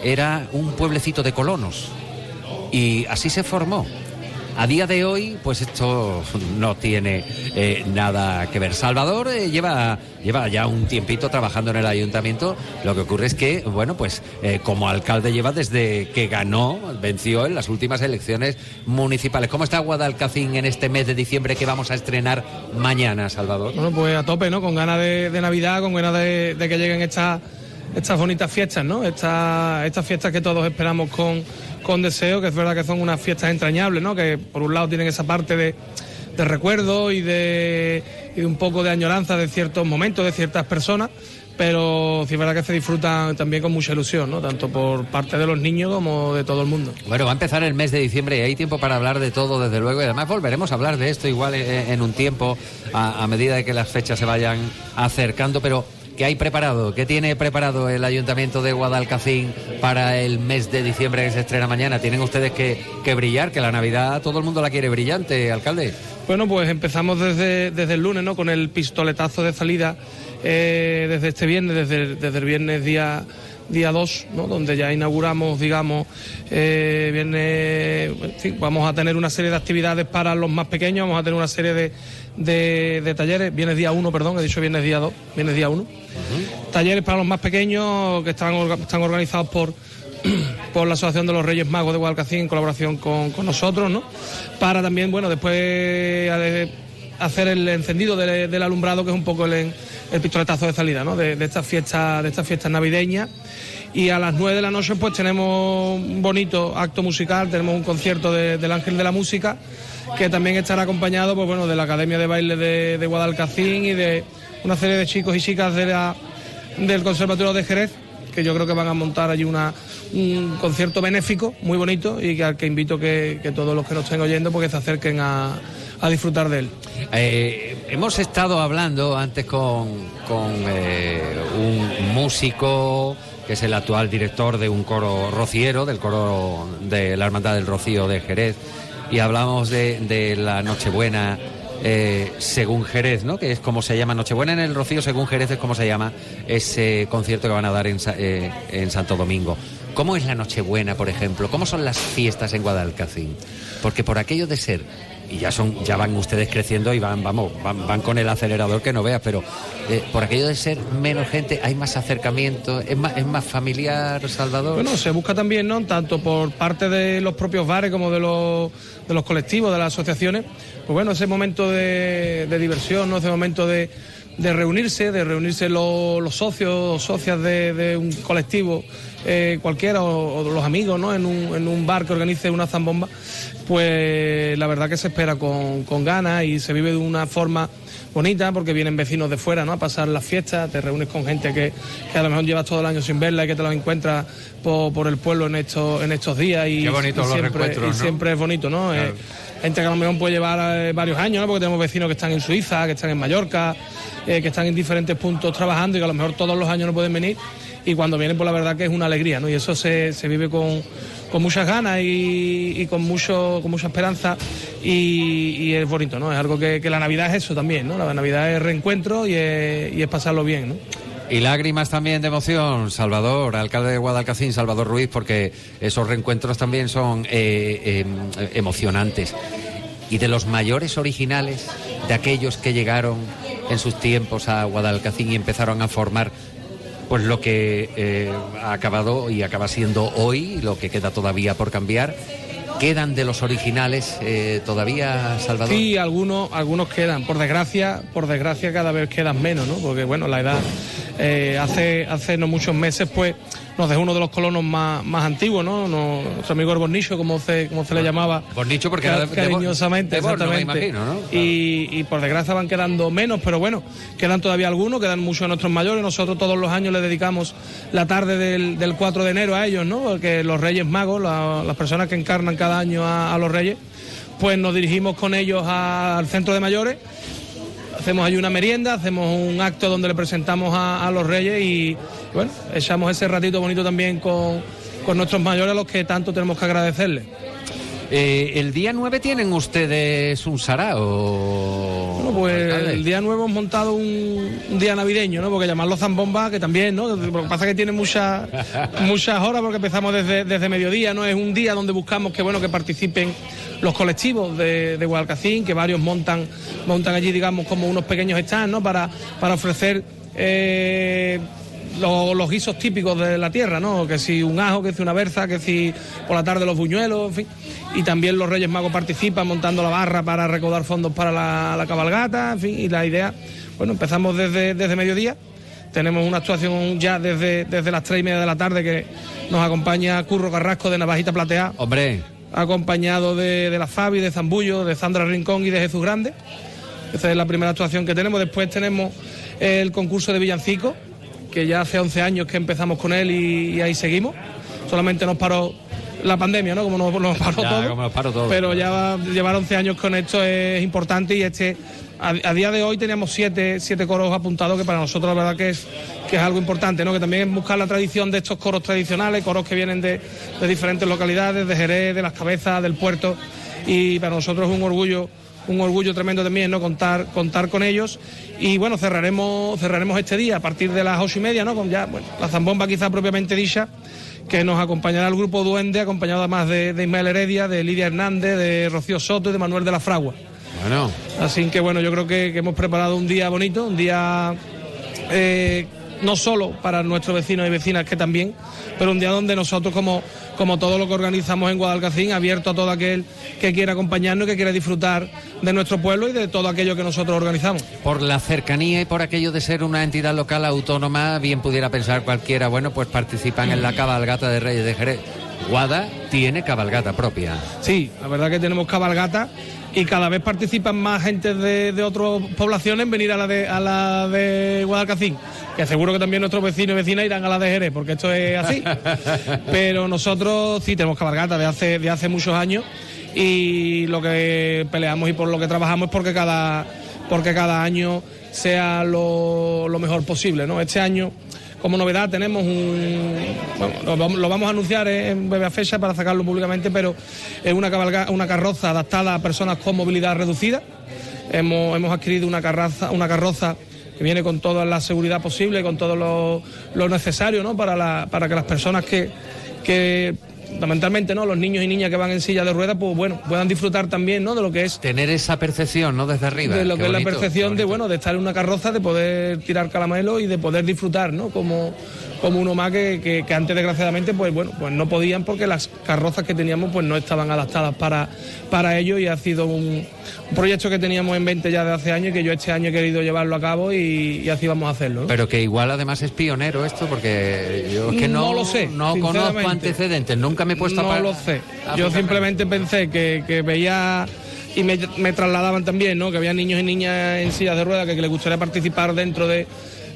era un pueblecito de colonos. Y así se formó. A día de hoy, pues esto no tiene eh, nada que ver. Salvador eh, lleva, lleva ya un tiempito trabajando en el ayuntamiento. Lo que ocurre es que, bueno, pues eh, como alcalde lleva desde que ganó, venció en las últimas elecciones municipales. ¿Cómo está Guadalcacín en este mes de diciembre que vamos a estrenar mañana, Salvador? Bueno, pues a tope, ¿no? Con ganas de, Navidad, con ganas de que lleguen estas estas bonitas fiestas, ¿no? Estas, estas fiestas que todos esperamos con, con deseo, que es verdad que son unas fiestas entrañables, ¿no? Que por un lado tienen esa parte de, de recuerdo y de, y un poco de añoranza de ciertos momentos, de ciertas personas, pero sí es verdad que se disfrutan también con mucha ilusión, ¿no? Tanto por parte de los niños como de todo el mundo. Bueno, va a empezar el mes de diciembre y hay tiempo para hablar de todo, desde luego, y además volveremos a hablar de esto igual en un tiempo, a, a medida de que las fechas se vayan acercando, pero ¿qué hay preparado? ¿Qué tiene preparado el Ayuntamiento de Guadalcacín para el mes de diciembre que se estrena mañana? Tienen ustedes que, que brillar, que la Navidad todo el mundo la quiere brillante, alcalde. Bueno, pues empezamos desde, desde el lunes, ¿no? Con el pistoletazo de salida eh, desde este viernes, desde, desde el viernes día día 2, ¿no? donde ya inauguramos, digamos, eh, viernes, vamos a tener una serie de actividades para los más pequeños, vamos a tener una serie de, de, de talleres, viernes día 1, perdón, he dicho viernes día 2, viernes día 1, talleres para los más pequeños que están, están organizados por por la Asociación de los Reyes Magos de Guadalcacín en colaboración con, con nosotros, ¿no? Para también, bueno, después hacer el encendido del, del alumbrado, que es un poco el, el pistoletazo de salida, ¿no? De, de estas fiestas, de estas fiestas navideñas. Y a las 9 de la noche, pues tenemos un bonito acto musical, tenemos un concierto de- del Ángel de la Música, que también estará acompañado, pues bueno, de la Academia de Baile de, de Guadalcacín y de una serie de chicos y chicas de la, del Conservatorio de Jerez, que yo creo que van a montar allí una, un concierto benéfico muy bonito y que al que invito que, todos los que nos estén oyendo pues que se acerquen a, a disfrutar de él. Eh, hemos estado hablando antes con, con, eh, un músico que es el actual director de un coro rociero, del coro de la Hermandad del Rocío de Jerez, y hablamos de, la Nochebuena eh, según Jerez, ¿no? Que es como se llama Nochebuena en el Rocío, según Jerez es como se llama ese concierto que van a dar en, eh, en Santo Domingo. ¿Cómo es la Nochebuena, por ejemplo? ¿Cómo son las fiestas en Guadalcacín? Porque por aquello de ser y ya son ya van ustedes creciendo y van vamos van, van con el acelerador que no veas pero eh, por aquello de ser menos gente hay más acercamiento es más es más familiar Salvador Bueno, se busca también, ¿no? Tanto por parte de los propios bares como de los, de los colectivos, de las asociaciones, pues bueno, ese momento de, diversión, ¿no? Ese momento de, de reunirse, de reunirse los, los socios socias de un colectivo eh, cualquiera o, o los amigos, ¿no? En un, en un bar que organice una zambomba, pues la verdad que se espera con, con ganas y se vive de una forma bonita porque vienen vecinos de fuera ¿no? a pasar las fiestas, te reúnes con gente que, que a lo mejor llevas todo el año sin verla y que te la encuentras por, por el pueblo en estos, en estos días y, Qué y los siempre, y ¿no? siempre es bonito, ¿no? Claro. Eh, gente que a lo mejor puede llevar eh, varios años, ¿no? porque tenemos vecinos que están en Suiza, que están en Mallorca, eh, que están en diferentes puntos trabajando y que a lo mejor todos los años no pueden venir y cuando vienen pues la verdad que es una alegría, ¿no? Y eso se, se vive con, con muchas ganas y, y con mucho con mucha esperanza y, es bonito, ¿no? Es algo que, que la Navidad es eso también, ¿no? La Navidad es reencuentro y es, y es pasarlo bien, ¿no? Y lágrimas también de emoción, Salvador, alcalde de Guadalcacín, Salvador Ruiz, porque esos reencuentros también son eh, eh, emocionantes. Y de los mayores originales, de aquellos que llegaron en sus tiempos a Guadalcacín y empezaron a formar pues lo que eh, ha acabado y acaba siendo hoy, lo que queda todavía por cambiar. ¿Quedan de los originales eh, todavía, Salvador? Sí, algunos, algunos quedan. Por desgracia, por desgracia cada vez quedan menos, ¿no? Porque bueno, la edad eh, hace, hace no muchos meses, pues, nos dejó uno de los colonos más, más antiguos, ¿no? Nuestro amigo el Bornicho, como se, como se le llamaba. Bornicho porque era de- de cariñosamente, de Borno, me exactamente. imagino, ¿no? Y, y por desgracia van quedando menos, pero bueno, quedan todavía algunos, quedan muchos de nuestros mayores. Nosotros todos los años le dedicamos la tarde del, del 4 de enero a ellos, ¿no? Porque los Reyes Magos, la- las personas que encarnan cada año a, a los Reyes, pues nos dirigimos con ellos a- al centro de mayores. Hacemos allí una merienda, hacemos un acto donde le presentamos a, a los reyes y bueno, echamos ese ratito bonito también con, con nuestros mayores a los que tanto tenemos que agradecerles. Eh, el día 9 tienen ustedes un sarao. Bueno, pues alcalde. el día nuevo hemos montado un, un día navideño, ¿no? Porque llamarlo zambomba, que también, ¿no? Lo que pasa es que tiene muchas muchas horas porque empezamos desde, desde mediodía, ¿no? Es un día donde buscamos que, bueno, que participen los colectivos de, de Guadalcacín, que varios montan, montan allí, digamos, como unos pequeños stands, ¿no? Para, para ofrecer eh, lo- los guisos típicos de la tierra, ¿no? Que si un ajo, que si una berza, que si por la tarde los buñuelos, en fin. Y también los Reyes Magos participan montando la barra para recaudar fondos para la, la cabalgata, en fin. Y la idea, bueno, empezamos desde, desde mediodía. Tenemos una actuación ya desde, desde las tres y media de la tarde que nos acompaña Curro Carrasco de Navajita Plateada. Hombre. Acompañado de, de la Fabi, de Zambullo, de Sandra Rincón y de Jesús Grande. Esa es la primera actuación que tenemos. Después tenemos el concurso de Villancico, que ya hace 11 años que empezamos con él y, y ahí seguimos. Solamente nos paró la pandemia, ¿no? Como nos, nos paró Ya, todo. como nos paró todo. Pero ya va- llevar 11 años con esto es importante y este a, a día de hoy teníamos siete, siete coros apuntados que para nosotros la verdad que es, que es algo importante, ¿no? Que también es buscar la tradición de estos coros tradicionales, coros que vienen de, de diferentes localidades, de Jerez, de las cabezas, del puerto y para nosotros es un orgullo un orgullo tremendo también no contar contar con ellos. Y bueno cerraremos cerraremos este día a partir de las ocho y media no con ya bueno, la zambomba quizá propiamente dicha que nos acompañará el grupo Duende acompañado además de, de Ismael Heredia de Lidia Hernández de Rocío Soto y de Manuel de la Fragua. Bueno. Así que bueno, yo creo que, que hemos preparado un día bonito, un día eh, no solo para nuestros vecinos y vecinas que también, pero un día donde nosotros como, como todo lo que organizamos en Guadalcacín, abierto a todo aquel que quiera acompañarnos y que quiera disfrutar de nuestro pueblo y de todo aquello que nosotros organizamos. Por la cercanía y por aquello de ser una entidad local autónoma, bien pudiera pensar cualquiera, bueno, pues participan en la cabalgata de Reyes de Jerez. Guada tiene cabalgata propia. Sí, la verdad que tenemos cabalgata y cada vez participan más gente de, de otras poblaciones en venir a la de, a la de Guadalcacín. Que seguro que también nuestros vecinos y vecinas irán a la de Jerez, porque esto es así. Pero nosotros sí tenemos cabalgata de hace, de hace muchos años y lo que peleamos y por lo que trabajamos es porque cada, porque cada año sea lo, lo mejor posible. ¿no? Este año como novedad tenemos un, lo, vamos- a anunciar en breve fecha para sacarlo públicamente, pero es una, cabalga- carroza adaptada a personas con movilidad reducida. Hemos, hemos adquirido una carroza, una carroza que viene con toda la seguridad posible, con todo lo, lo necesario ¿no? para, para que las personas que fundamentalmente no los niños y niñas que van en silla de ruedas pues bueno puedan disfrutar también no de lo que es Tener esa percepción, ¿no? Desde arriba. de lo Qué que es la percepción de bueno de estar en una carroza de poder tirar caramelo y de poder disfrutar no como como uno más que, que- que antes desgraciadamente pues bueno pues no podían porque las carrozas que teníamos pues no estaban adaptadas para para ello y ha sido un, un proyecto que teníamos en mente ya de hace años y que yo este año he querido llevarlo a cabo y, y así vamos a hacerlo ¿no? Pero que igual además es pionero esto, porque yo es que no, No lo sé, no conozco antecedentes, nunca me he puesto a No lo sé. Yo simplemente pensé que, que veía y me, me trasladaban también, ¿no? Que había niños y niñas en sillas de ruedas que, que les gustaría participar dentro de,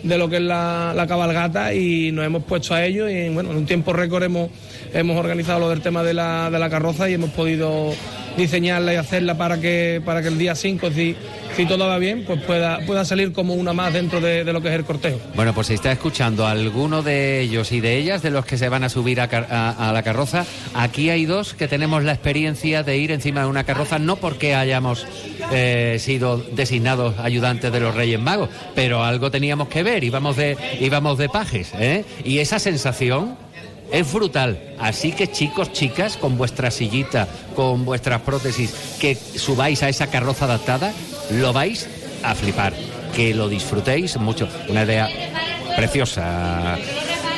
de lo que es la, la cabalgata y nos hemos puesto a ello y bueno, en un tiempo récord hemos, hemos organizado lo del tema de la, de la carroza y hemos podido diseñarla y hacerla para que, para que el día 5, si, si todo va bien, pues pueda, pueda salir como una más dentro de, lo que es el cortejo. Bueno, pues si está escuchando alguno de ellos y de ellas, de los que se van a subir a la carroza, aquí hay dos que tenemos la experiencia de ir encima de una carroza, no porque hayamos eh, sido designados ayudantes de los Reyes Magos, pero algo teníamos que ver, íbamos de, íbamos de pajes, ¿eh? Y esa sensación es brutal. Así que chicos, chicas, con vuestra sillita, con vuestras prótesis, que subáis a esa carroza adaptada, lo vais a flipar. Que lo disfrutéis mucho. Una idea preciosa.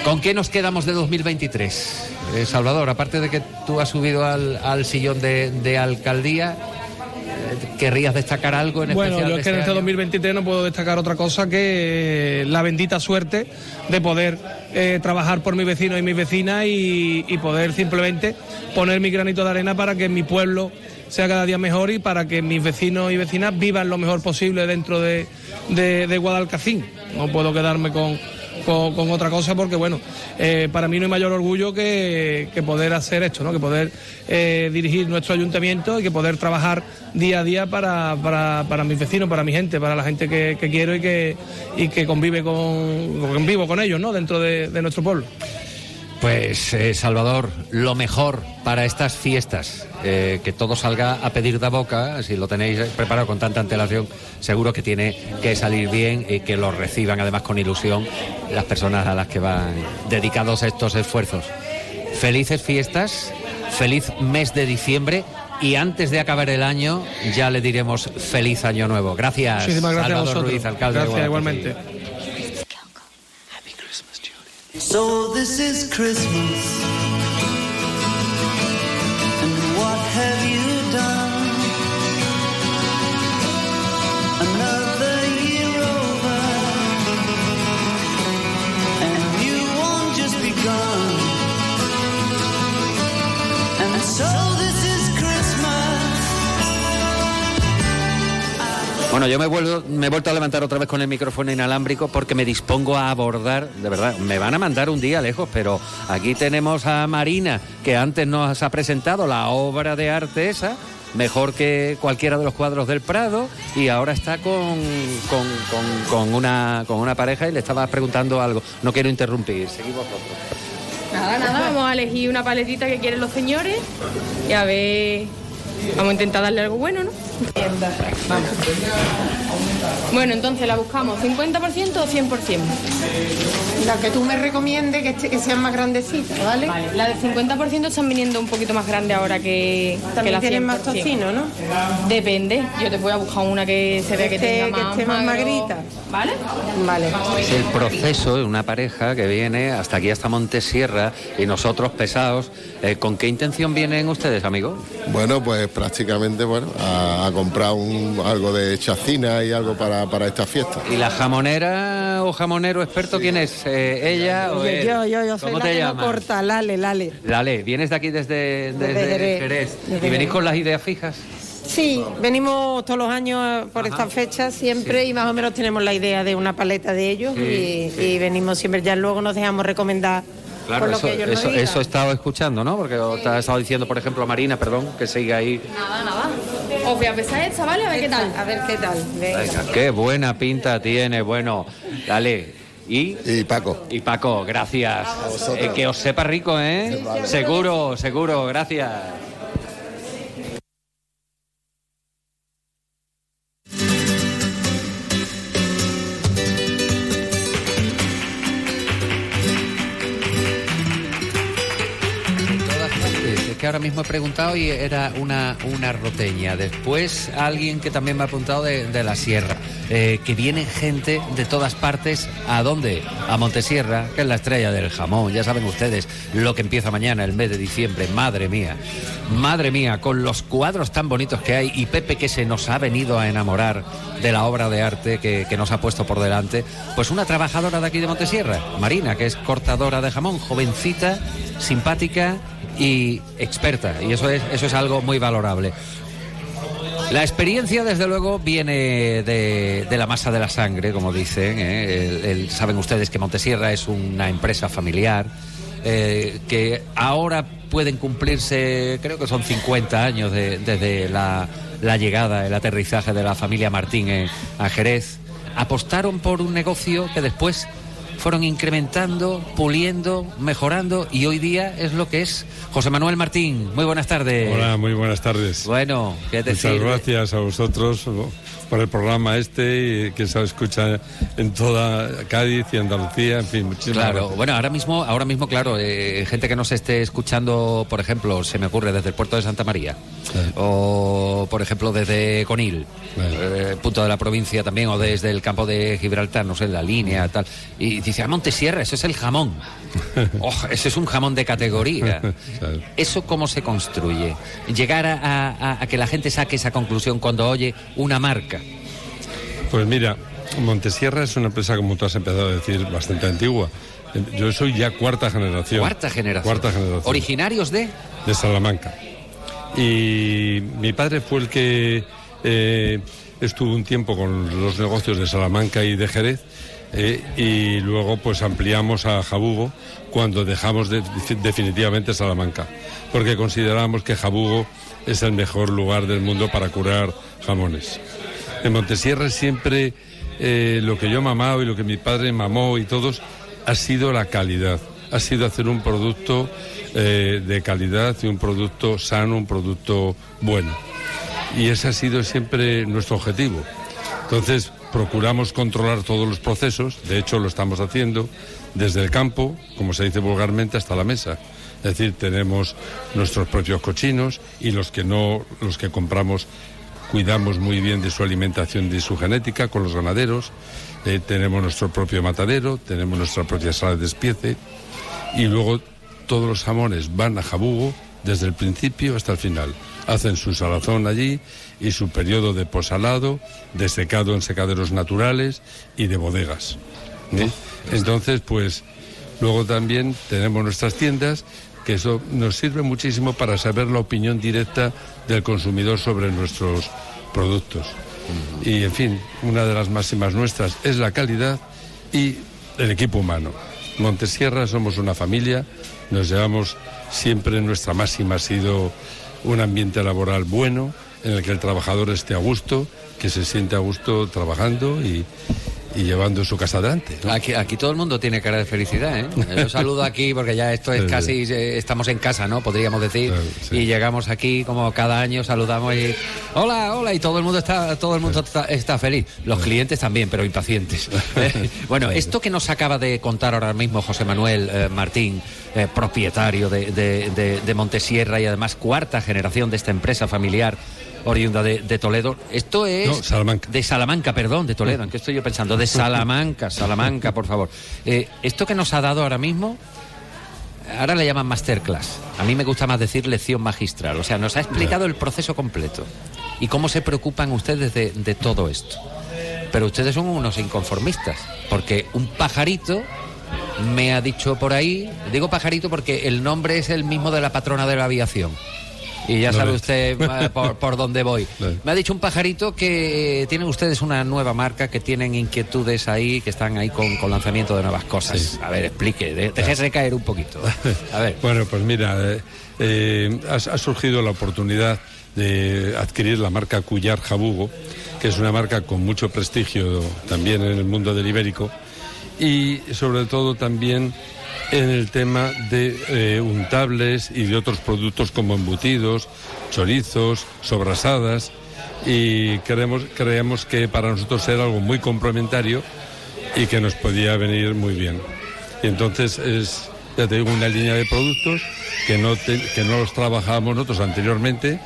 ¿Con qué nos quedamos de 2023? Eh, Salvador, aparte de que tú has subido al, al sillón de, de alcaldía, eh, ¿querrías destacar algo en Bueno, especial? yo de es que en este año? 2023 no puedo destacar otra cosa que eh, la bendita suerte de poder eh, trabajar por mi vecino y mi vecina y, y poder simplemente poner mi granito de arena para que mi pueblo sea cada día mejor y para que mis vecinos y vecinas vivan lo mejor posible dentro de, de, de Guadalcacín. No puedo quedarme con, con, otra cosa porque, bueno, eh, para mí no hay mayor orgullo que, que poder hacer esto, ¿no? que poder eh, dirigir nuestro ayuntamiento y que poder trabajar día a día para, para, para mis vecinos, para mi gente, para la gente que, que quiero y que, y que convive con, convivo con ellos ¿no? dentro de, de nuestro pueblo. Pues eh, Salvador, lo mejor para estas fiestas, eh, que todo salga a pedir de boca, si lo tenéis preparado con tanta antelación, seguro que tiene que salir bien y que lo reciban además con ilusión las personas a las que van dedicados estos esfuerzos. Felices fiestas, feliz mes de diciembre y antes de acabar el año ya le diremos feliz año nuevo. Gracias, Muchísimas gracias a Salvador. Ruiz, alcalde de Gracias igualmente. So this is Christmas. Bueno, yo me, vuelvo, me he vuelto a levantar otra vez con el micrófono inalámbrico porque me dispongo a abordar, de verdad, me van a mandar un día lejos, pero aquí tenemos a Marina, que antes nos ha presentado la obra de arte esa, mejor que cualquiera de los cuadros del Prado, y ahora está con, una pareja y le estaba preguntando algo. No quiero interrumpir, seguimos vosotros. Nada, nada, vamos a elegir una paletita que quieren los señores y a ver. Vamos a intentar darle algo bueno, ¿no? Vamos. Bueno, entonces la buscamos, ¿50% o 100%? La que tú me recomiendes que, que sean más grandecitas, ¿vale? Vale, la del 50% están viniendo un poquito más grande ahora que, que También la 100%. tienen más tocino, ¿no? Depende, yo te voy a buscar una que se vea que, esté- tenga que más, esté más magro. magrita. ¿Vale? Vale. Es el proceso de una pareja que viene hasta aquí, hasta Montesierra, y nosotros pesados. Eh, ¿Con qué intención vienen ustedes, amigos? Bueno, pues prácticamente bueno, a, a comprar un, algo de chacina y algo para, para esta fiesta. ¿Y la jamonera o jamonero experto quién es? Eh, ¿Ella o él? Yo, yo, yo soy ¿Cómo la te que llamas? corta, Lale, Lale. Lale, vienes de aquí desde, desde, Desde Jerez. Desde ¿Y venís con las ideas fijas? Sí, venimos todos los años por esta fecha siempre y más o menos tenemos la idea de una paleta de ellos Sí, y, sí. y venimos siempre, ya luego nos dejamos recomendar Claro, eso, eso, digan. eso he estado escuchando, ¿no? Porque te ha estado diciendo, por ejemplo, Marina, perdón, que siga ahí. Nada, nada. Os voy a pesar esta, ¿vale? A ver qué tal. A ver qué tal. Venga. Venga, qué buena pinta tiene. Bueno, dale, y... Y Paco. Y Paco, gracias. Eh, que os sepa rico, ¿eh? Seguro, seguro, gracias. Ahora mismo he preguntado y era una, una roteña. Después alguien que también me ha apuntado de, de la sierra. Eh, que viene gente de todas partes. ¿A dónde? A Montesierra, que es la estrella del jamón. Ya saben ustedes lo que empieza mañana, el mes de diciembre. Madre mía. Madre mía, con los cuadros tan bonitos que hay y Pepe que se nos ha venido a enamorar de la obra de arte que, que nos ha puesto por delante. Pues una trabajadora de aquí de Montesierra, Marina, que es cortadora de jamón, jovencita, simpática y experta. Y eso es, eso es algo muy valorable. La experiencia, desde luego, viene de, de la masa de la sangre, como dicen. ¿eh? El- saben ustedes que Montesierra es una empresa familiar, eh, que ahora pueden cumplirse, creo que son 50 años de- desde la, llegada, el aterrizaje de la familia Martín a Jerez. Apostaron por un negocio que después fueron incrementando, puliendo, mejorando y hoy día es lo que es. José Manuel Martín, muy buenas tardes. Hola, muy buenas tardes. Bueno, ¿qué Muchas decir? gracias a vosotros por el programa este y que se escucha en toda Cádiz y Andalucía, en fin, muchísimas Claro, gracias. bueno, ahora mismo, ahora mismo, claro, eh, gente que nos esté escuchando, por ejemplo, se me ocurre desde el puerto de Santa María, o por ejemplo desde Conil, eh, punto de la provincia también, o desde el campo de Gibraltar, no sé, la línea, tal, y dice, ah, Montesierra, eso es el jamón. Oh, ese es un jamón de categoría. ¿Eso cómo se construye? Llegar a, a- a que la gente saque esa conclusión cuando oye una marca. Pues mira, Montesierra es una empresa, como tú has empezado a decir, bastante antigua. Yo soy ya cuarta generación. Cuarta generación. Cuarta generación. Originarios de... de Salamanca. Y mi padre fue el que eh, estuvo un tiempo con los negocios de Salamanca y de Jerez eh, y luego pues ampliamos a Jabugo cuando dejamos de- definitivamente Salamanca, porque consideramos que Jabugo es el mejor lugar del mundo para curar jamones. En Montesierra siempre eh, lo que yo he mamado y lo que mi padre mamó y todos ha sido la calidad, ha sido hacer un producto eh, de calidad y un producto sano, un producto bueno. Y ese ha sido siempre nuestro objetivo. Entonces, procuramos controlar todos los procesos, de hecho lo estamos haciendo, desde el campo, como se dice vulgarmente, hasta la mesa. Es decir, tenemos nuestros propios cochinos y los que no, los que compramos, cuidamos muy bien de su alimentación y de su genética con los ganaderos. Eh, tenemos nuestro propio matadero, tenemos nuestra propia sala de despiece y luego todos los jamones van a Jabugo desde el principio hasta el final. Hacen su salazón allí y su periodo de posalado, de secado en secaderos naturales y de bodegas. ¿eh? Entonces, pues luego también tenemos nuestras tiendas que eso nos sirve muchísimo para saber la opinión directa del consumidor sobre nuestros productos. Y en fin, una de las máximas nuestras es la calidad y el equipo humano. Montesierra somos una familia, nos llevamos siempre, nuestra máxima ha sido un ambiente laboral bueno, en el que el trabajador esté a gusto, que se siente a gusto trabajando y, y llevando su casa adelante. ¿no? Aquí, aquí todo el mundo tiene cara de felicidad, ¿eh? Yo saludo aquí porque ya esto es casi, eh, estamos en casa, ¿no? Podríamos decir. Y llegamos aquí como cada año, saludamos y hola, hola, y todo el mundo está, todo el mundo está, está feliz. Los clientes también, pero impacientes. Bueno, esto que nos acaba de contar ahora mismo José Manuel eh, Martín, eh, propietario de, de- de- de Montesierra y además cuarta generación de esta empresa familiar oriunda de, de Toledo. Esto es... No, Salamanca. De Salamanca, perdón, de Toledo. ¿En qué estoy yo pensando? De Salamanca, Salamanca, por favor. Eh, esto que nos ha dado ahora mismo, ahora le llaman masterclass. A mí me gusta más decir lección magistral. O sea, nos ha explicado el proceso completo y cómo se preocupan ustedes de, de todo esto. Pero ustedes son unos inconformistas, porque un pajarito me ha dicho por ahí, digo pajarito porque el nombre es el mismo de la patrona de la aviación. Y ya No sabe usted por, por dónde voy. Me ha dicho un pajarito que tienen ustedes una nueva marca, que tienen inquietudes ahí, que están ahí con, con lanzamiento de nuevas cosas. A ver, explique, de- déjese caer un poquito. A ver. Bueno, pues mira, eh, eh, ha, ha surgido la oportunidad de adquirir la marca Cuyar Jabugo, que es una marca con mucho prestigio también en el mundo del ibérico y sobre todo también en el tema de eh, untables y de otros productos como embutidos, chorizos, sobrasadas y creemos, creemos que para nosotros era algo muy complementario y que nos podía venir muy bien. Y entonces es, ya te digo, una línea de productos que no, te- que no los trabajábamos nosotros anteriormente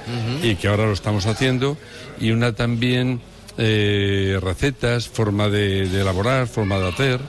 y que ahora lo estamos haciendo y una también eh, recetas, forma de, de elaborar, forma de hacer.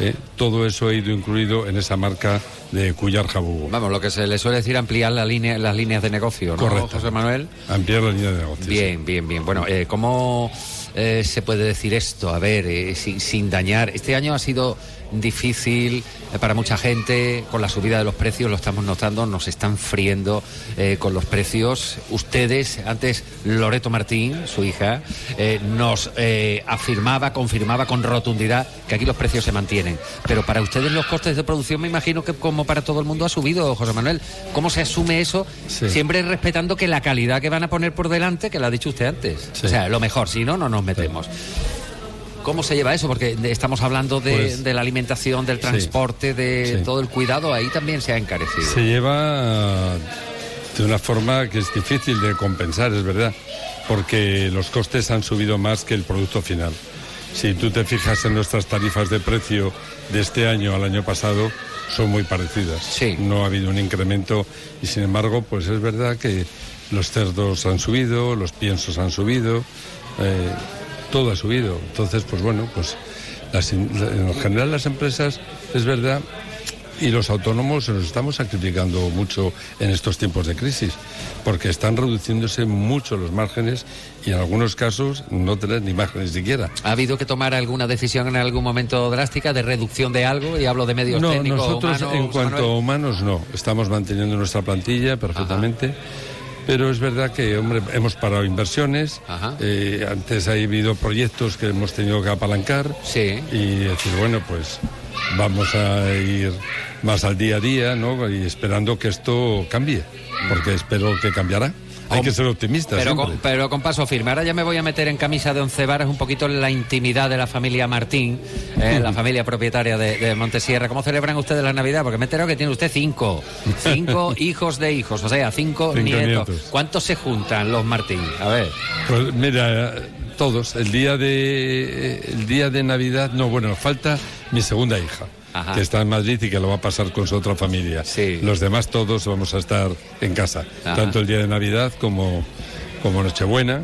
Eh, todo eso ha ido incluido en esa marca de Cuyar Jabugo. Vamos, lo que se le suele decir ampliar la línea, las líneas de negocio, ¿no, Correcto. José Manuel? Ampliar la línea de negocio. Bien, bien, bien. Bueno, eh, ¿cómo eh, se puede decir esto? A ver, eh, sin, sin dañar. Este año ha sido difícil eh, para mucha gente con la subida de los precios, lo estamos notando, nos están friendo eh, con los precios. Ustedes, antes Loreto Martín, su hija, eh, nos eh, afirmaba, confirmaba con rotundidad que aquí los precios se mantienen. Pero para ustedes los costes de producción me imagino que como para todo el mundo ha subido, José Manuel. ¿Cómo se asume eso? Siempre respetando que la calidad que van a poner por delante, que lo ha dicho usted antes. O sea, lo mejor, si no, no nos metemos. ¿Cómo se lleva eso? Porque estamos hablando de, Pues- de la alimentación, del transporte, de Sí. todo el cuidado, ahí también se ha encarecido. Se lleva de una forma que es difícil de compensar, es verdad, porque los costes han subido más que el producto final. Si tú te fijas en nuestras tarifas de precio de este año al año pasado, son muy parecidas. No ha habido un incremento y sin embargo, pues es verdad que los cerdos han subido, los piensos han subido, eh, todo ha subido. Entonces, pues bueno, pues las en general las empresas, es verdad, y los autónomos nos estamos sacrificando mucho en estos tiempos de crisis, porque están reduciéndose mucho los márgenes y en algunos casos no tener ni márgenes siquiera. ¿Ha habido que tomar alguna decisión en algún momento drástica de reducción de algo? Y hablo de medios No, técnicos, nosotros humanos, en cuanto a humanos no, estamos manteniendo nuestra plantilla perfectamente. Pero es verdad que, hombre, hemos parado inversiones. eh, antes ha habido proyectos que hemos tenido que apalancar. Y decir, bueno, pues vamos a ir más al día a día, ¿no? Y esperando que esto cambie. Porque espero que cambiará. Hay que ser optimistas. Pero con, pero con paso firme. Ahora ya me voy a meter en camisa de once varas un poquito en la intimidad de la familia Martín, eh, la familia propietaria de, de Montesierra. ¿Cómo celebran ustedes la Navidad? Porque me he enterado que tiene usted cinco. Cinco hijos de hijos, o sea, cinco, Cinco nietos. nietos. ¿Cuántos se juntan los Martín? A ver. Pues mira, todos. El día de el día de Navidad, no, bueno, falta mi segunda hija, Ajá. que está en Madrid y que lo va a pasar con su otra familia. Los demás todos vamos a estar en casa, Ajá. tanto el día de Navidad como como Nochebuena.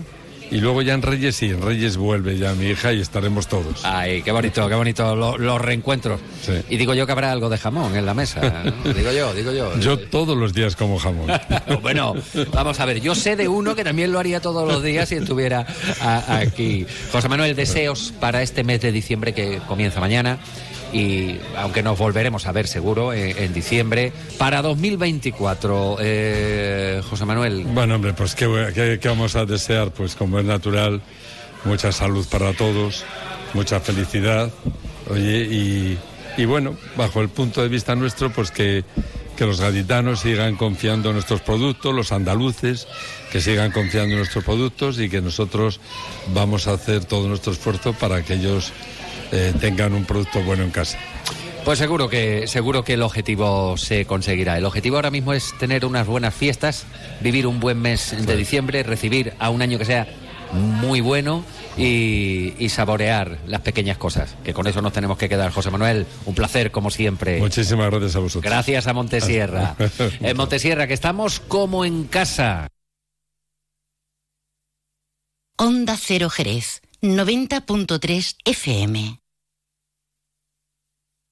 Y luego ya en Reyes, sí, en Reyes vuelve ya mi hija y estaremos todos. Ay, qué bonito, qué bonito lo- los reencuentros. Y digo yo que habrá algo de jamón en la mesa. ¿no? Digo yo, digo yo. Yo todos los días como jamón. Bueno, vamos a ver, yo sé de uno que también lo haría todos los días si estuviera a- aquí. José Manuel, deseos para este mes de diciembre que comienza mañana y aunque nos volveremos a ver seguro en, en diciembre, para 2024, eh, José Manuel. Bueno, hombre, pues ¿qué, qué- qué vamos a desear? Pues como es natural, mucha salud para todos, mucha felicidad. Oye, y, y bueno, bajo el punto de vista nuestro, pues que, que los gaditanos sigan confiando en nuestros productos, los andaluces que sigan confiando en nuestros productos y que nosotros vamos a hacer todo nuestro esfuerzo para que ellos eh, tengan un producto bueno en casa. Pues seguro que seguro que el objetivo se conseguirá. El objetivo ahora mismo es tener unas buenas fiestas, vivir un buen mes de diciembre, recibir a un año que sea muy bueno y, y saborear las pequeñas cosas. Que con eso nos tenemos que quedar. José Manuel, un placer como siempre. Muchísimas gracias a vosotros. Gracias a Montesierra. En Montesierra, que estamos como en casa. Onda Cero Jerez, 90.3 FM.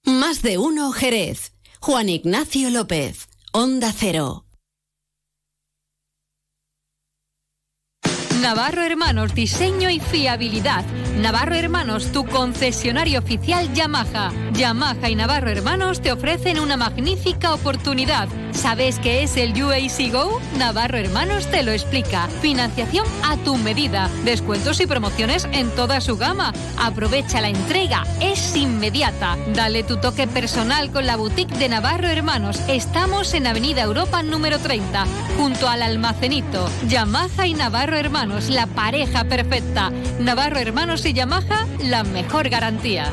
Más de uno Jerez. Juan Ignacio López. Onda Cero. Navarro Hermanos, diseño y fiabilidad. Navarro Hermanos, tu concesionario oficial Yamaha. Yamaha y Navarro Hermanos te ofrecen una magnífica oportunidad. ¿Sabes qué es el UAC Go? Navarro Hermanos te lo explica. Financiación a tu medida. Descuentos y promociones en toda su gama. Aprovecha la entrega. Es inmediata. Dale tu toque personal con la boutique de Navarro Hermanos. Estamos en Avenida Europa número 30, junto al almacenito. Yamaha y Navarro Hermanos, la pareja perfecta. Navarro Hermanos y Yamaha, la mejor garantía.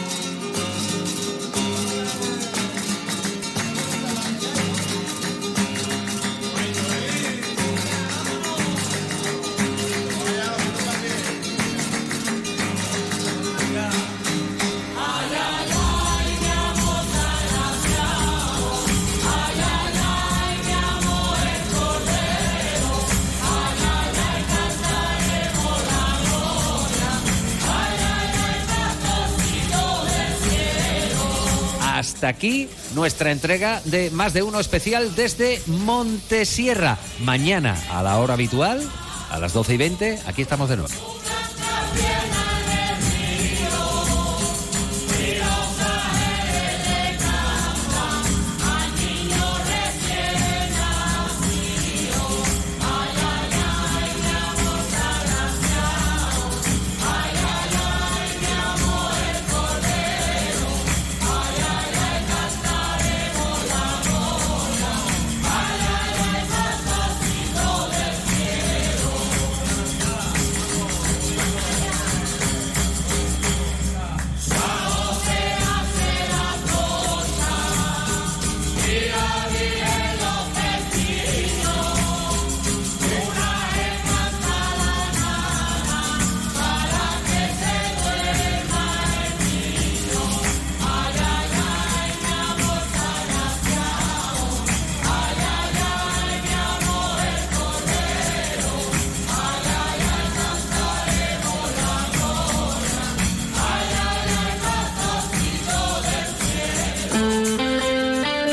Aquí nuestra entrega de más de uno especial desde Montesierra. Mañana a la hora habitual, a las 12 y 20, aquí estamos de nuevo.